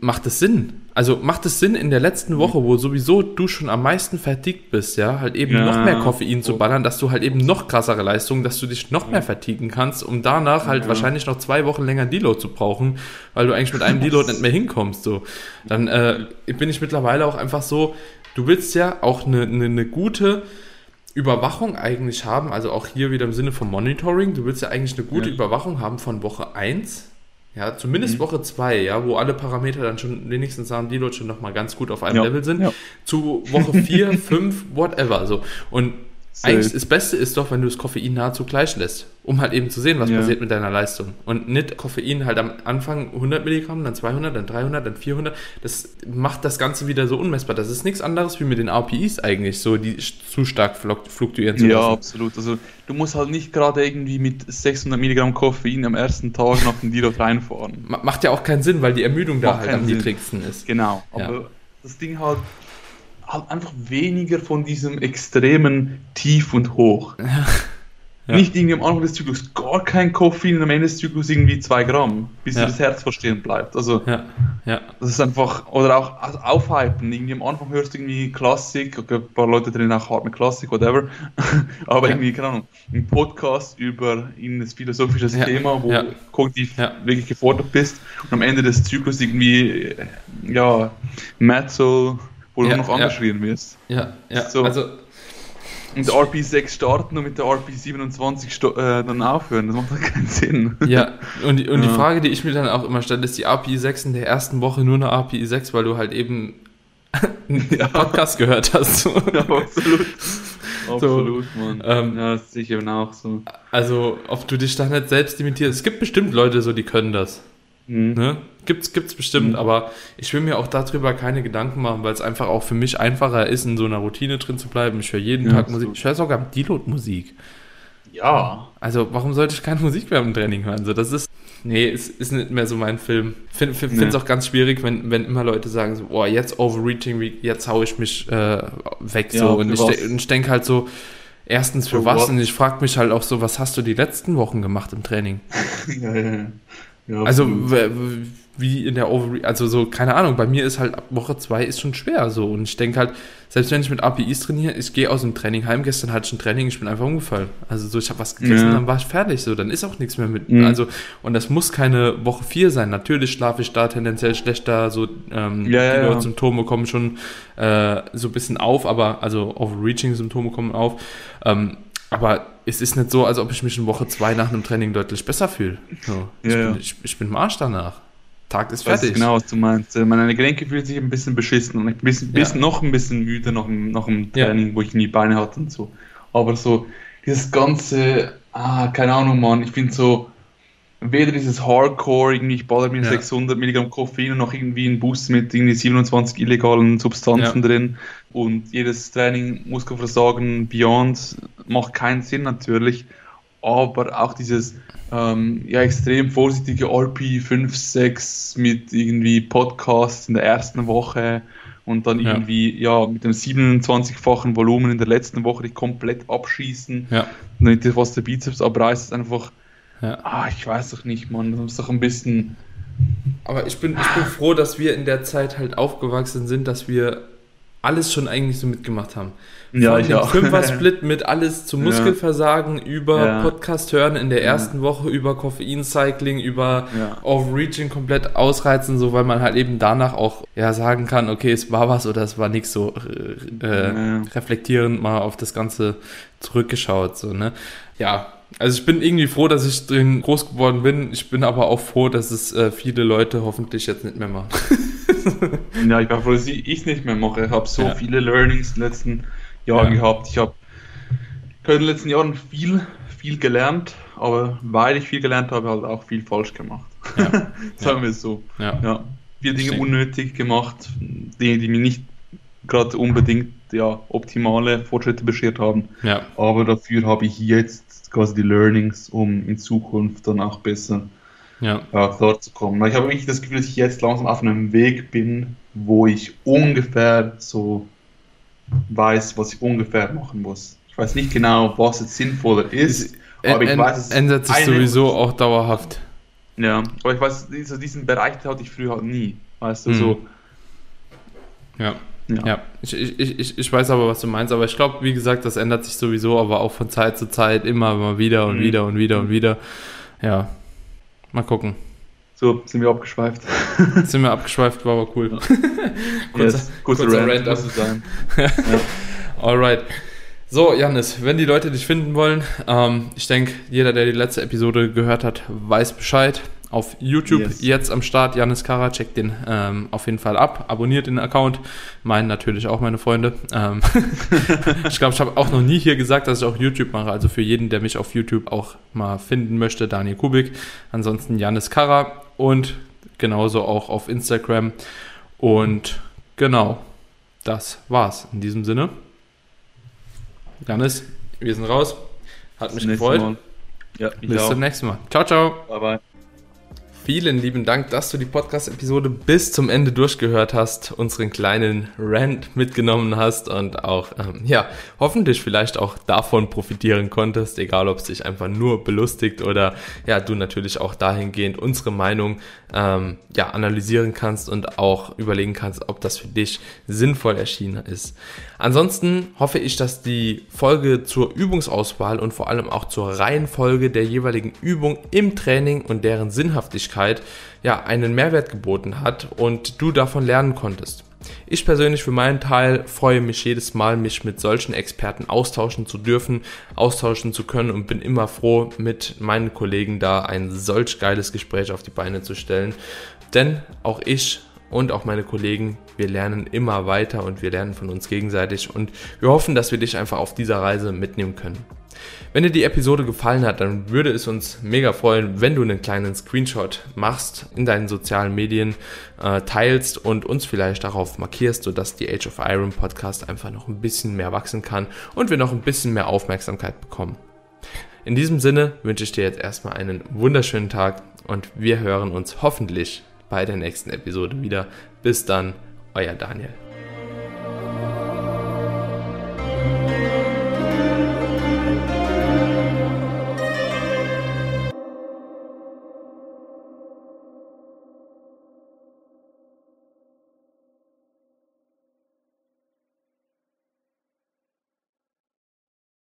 Macht es Sinn? Also macht es Sinn in der letzten Woche, wo sowieso du schon am meisten vertickt bist, ja, halt eben Ja. noch mehr Koffein zu ballern, dass du halt eben noch krassere Leistungen, dass du dich noch mehr verticken kannst, um danach halt Ja. wahrscheinlich noch zwei Wochen länger Deload zu brauchen, weil du eigentlich mit einem Deload nicht mehr hinkommst, so. Dann äh, bin ich mittlerweile auch einfach so, du willst ja auch eine, eine, eine gute Überwachung eigentlich haben, also auch hier wieder im Sinne von Monitoring, du willst ja eigentlich eine gute Ja. Überwachung haben von Woche 1, ja, zumindest Mhm. Woche 2, ja, wo alle Parameter dann schon wenigstens am Deload schon nochmal ganz gut auf einem Ja. Level sind, Ja. zu Woche 4, 5, whatever, so. Und. Eigentlich das Beste ist doch, wenn du das Koffein nahezu gleich lässt, um halt eben zu sehen, was Ja. passiert mit deiner Leistung. Und nicht Koffein halt am Anfang 100 Milligramm, dann 200, dann 300, dann 400. Das macht das Ganze wieder so unmessbar. Das ist nichts anderes wie mit den RPIs eigentlich, so die zu stark fluk- fluktuieren zu Ja, lassen. absolut. Also du musst halt nicht gerade irgendwie mit 600 Milligramm Koffein am ersten Tag nach dem Deload reinfahren. Ma- Macht ja auch keinen Sinn, weil die Ermüdung da Macht halt am Sinn. niedrigsten ist. Genau. Ja. Aber das Ding halt, halt einfach weniger von diesem extremen Tief und Hoch. Ja. Nicht irgendwie am Anfang des Zyklus gar kein Koffein und am Ende des Zyklus irgendwie zwei Gramm, bis Ja. das Herz verstehen bleibt. Also Ja, ja, das ist einfach, oder auch also aufhypen. Irgendwie am Anfang hörst du irgendwie Klassik, okay, ein paar Leute drin auch hart mit Klassik, whatever. Aber irgendwie, keine Ahnung, ein Podcast über ein philosophisches. Thema, wo du kognitiv wirklich gefordert bist und am Ende des Zyklus irgendwie, ja, Metal, wo Ja, du noch ja. angeschrien wirst. ja, ja. So. Also, Und der RP6 starten und mit der RP27 sto- äh, dann aufhören, das macht halt keinen Sinn. Ja, und, die, und die Ja. Frage, die ich mir dann auch immer stelle, ist die API 6 in der ersten Woche nur eine API 6, weil du halt eben einen Ja. Podcast gehört hast. So. Ja, absolut. Absolut, Mann. ähm, ja, das sehe ich eben auch so. Also, ob du dich da nicht selbst limitierst. Es gibt bestimmt Leute, so die können das. Mhm. Ne? Gibt's, gibt's bestimmt, Mhm. aber ich will mir auch darüber keine Gedanken machen, weil es einfach auch für mich einfacher ist, in so einer Routine drin zu bleiben. Ich höre jeden Ja, Tag Musik. Ich höre sogar Deload-Musik. Ja. Also, warum sollte ich keine Musik während dem Training hören? So, das ist, nee, es ist nicht mehr so mein Film. Find, find, Nee. Finde es auch ganz schwierig, wenn, wenn immer Leute sagen so, boah, jetzt Overreaching, wie- jetzt hau ich mich äh, weg. Ja, so. Und ich, was? und ich denke halt so, erstens für For was? what? Und ich frage mich halt auch so, was hast du die letzten Wochen gemacht im Training? ja, ja, ja. Ja Also, w- wie in der Overre also so, keine Ahnung, bei mir ist halt ab Woche 2 ist schon schwer so. Und ich denke halt, selbst wenn ich mit APIs trainiere, ich gehe aus dem Training heim, gestern hatte ich ein Training, ich bin einfach umgefallen. Also so, ich habe was gegessen, Ja. dann war ich fertig, so, dann ist auch nichts mehr mit. Mhm. Also, und das muss keine Woche 4 sein. Natürlich schlafe ich da tendenziell schlechter, so ähm, Ja, ja, die ja. Symptome kommen schon äh, so ein bisschen auf, aber also Overreaching-Symptome kommen auf. Ähm, aber es ist nicht so, als ob ich mich in Woche 2 nach einem Training deutlich besser fühle. So, ich, Ja, ja. bin, ich, ich bin im Arsch danach. Tag ist fertig. genau, was du meinst. Äh, Meine Gelenke fühlen sich ein bisschen beschissen und ich bin ein bisschen, Ja. bisschen, noch ein bisschen müde nach dem, nach dem Ja. Training, wo ich nie Beine hatte und so. Aber so dieses ganze, ah, keine Ahnung, Mann, ich finde so, weder dieses Hardcore, irgendwie ich baller mir Ja. 600 Milligramm Koffein und noch irgendwie ein Boost mit irgendwie 27 illegalen Substanzen Ja. drin. Und jedes Training, Muskelversagen, Beyond, macht keinen Sinn natürlich, aber auch dieses ähm, ja, extrem vorsichtige RP 5, 6 mit irgendwie Podcasts in der ersten Woche und dann irgendwie ja mit dem 27-fachen Volumen in der letzten Woche dich komplett abschießen, Ja, damit dir was der Bizeps abreißt, ist einfach, ja. ah, ich weiß doch nicht, Mann, das ist doch ein bisschen, Aber ich bin, ich bin froh, dass wir in der Zeit halt aufgewachsen sind, dass wir alles schon eigentlich so mitgemacht haben. Ja, Von ich dem auch. Fünfer-Split mit alles zu Ja. Muskelversagen, über Ja. Podcast hören in der Ja. ersten Woche, über Koffein-Cycling, über ja. Overreaching komplett ausreizen, so weil man halt eben danach auch ja sagen kann, okay, es war was oder es war nichts so äh, äh, Ja. reflektierend mal auf das Ganze zurückgeschaut. So, ne? Ja, also ich bin irgendwie froh, dass ich drin groß geworden bin. Ich bin aber auch froh, dass es äh, viele Leute hoffentlich jetzt nicht mehr machen. Ja, ich bin froh, dass ich es nicht mehr mache. Ich habe so Ja. viele Learnings in den letzten Jahren Ja. gehabt. Ich habe in den letzten Jahren viel, viel gelernt, aber weil ich viel gelernt habe, halt auch viel falsch gemacht. Ja. Sagen ja. wir es so. Ja. ja. Viele Dinge unnötig gemacht, Dinge, die mir nicht gerade unbedingt ja, optimale Fortschritte beschert haben. Ja. Aber dafür habe ich jetzt quasi die Learnings, um in Zukunft dann auch besser ja. Ja, klar zu kommen. Ich habe wirklich das Gefühl, dass ich jetzt langsam auf einem Weg bin, wo ich ungefähr so weiß, was ich ungefähr machen muss. Ich weiß nicht genau, was jetzt sinnvoller ist, aber ich weiß, es ändert sich sowieso auch dauerhaft. Ja, aber ich weiß, diesen Bereich hatte ich früher halt nie. Weißt du, mhm. so. Ja. Ja, ja. Ich, ich, ich, ich weiß aber, was du meinst, aber ich glaube, wie gesagt, das ändert sich sowieso, aber auch von Zeit zu Zeit immer mal wieder und mhm. wieder und wieder und wieder. Ja, mal gucken. So, sind wir abgeschweift. sind wir abgeschweift, war aber cool. Ja. kurzer, yes, kurzer, Rant, Rant sein. ja. Alright. So, Janis, wenn die Leute dich finden wollen, ähm, ich denke, jeder, der die letzte Episode gehört hat, weiß Bescheid. Auf YouTube yes. jetzt am Start, Janis Kara, checkt den ähm, auf jeden Fall ab, abonniert den Account, meinen natürlich auch meine Freunde. Ähm, ich glaube, ich habe auch noch nie hier gesagt, dass ich auch YouTube mache, also für jeden, der mich auf YouTube auch mal finden möchte, Daniel Kubik. Ansonsten Janis Kara und genauso auch auf Instagram. Und genau, das war's in diesem Sinne. Janis, wir sind raus. Hat mich gefreut. Ja, Bis auch. zum nächsten Mal. Ciao, ciao. Bye, bye. Vielen lieben Dank, dass du die Podcast-Episode bis zum Ende durchgehört hast, unseren kleinen Rant mitgenommen hast und auch, ähm, ja, hoffentlich vielleicht auch davon profitieren konntest, egal ob es dich einfach nur belustigt oder ja, du natürlich auch dahingehend unsere Meinung ähm, ja, analysieren kannst und auch überlegen kannst, ob das für dich sinnvoll erschienen ist. Ansonsten hoffe ich, dass die Folge zur Übungsauswahl und vor allem auch zur Reihenfolge der jeweiligen Übung im Training und deren Sinnhaftigkeit ja einen Mehrwert geboten hat und du davon lernen konntest. Ich persönlich für meinen Teil freue mich jedes Mal, mich mit solchen Experten austauschen zu dürfen, austauschen zu können und bin immer froh, mit meinen Kollegen da ein solch geiles Gespräch auf die Beine zu stellen. Denn auch ich und auch meine Kollegen, wir lernen immer weiter und wir lernen von uns gegenseitig und wir hoffen, dass wir dich einfach auf dieser Reise mitnehmen können. Wenn dir die Episode gefallen hat, dann würde es uns mega freuen, wenn du einen kleinen Screenshot machst, in deinen sozialen Medien äh, teilst und uns vielleicht darauf markierst, sodass die Age of Iron Podcast einfach noch ein bisschen mehr wachsen kann und wir noch ein bisschen mehr Aufmerksamkeit bekommen. In diesem Sinne wünsche ich dir jetzt erstmal einen wunderschönen Tag und wir hören uns hoffentlich bei der nächsten Episode wieder. Bis dann, euer Daniel.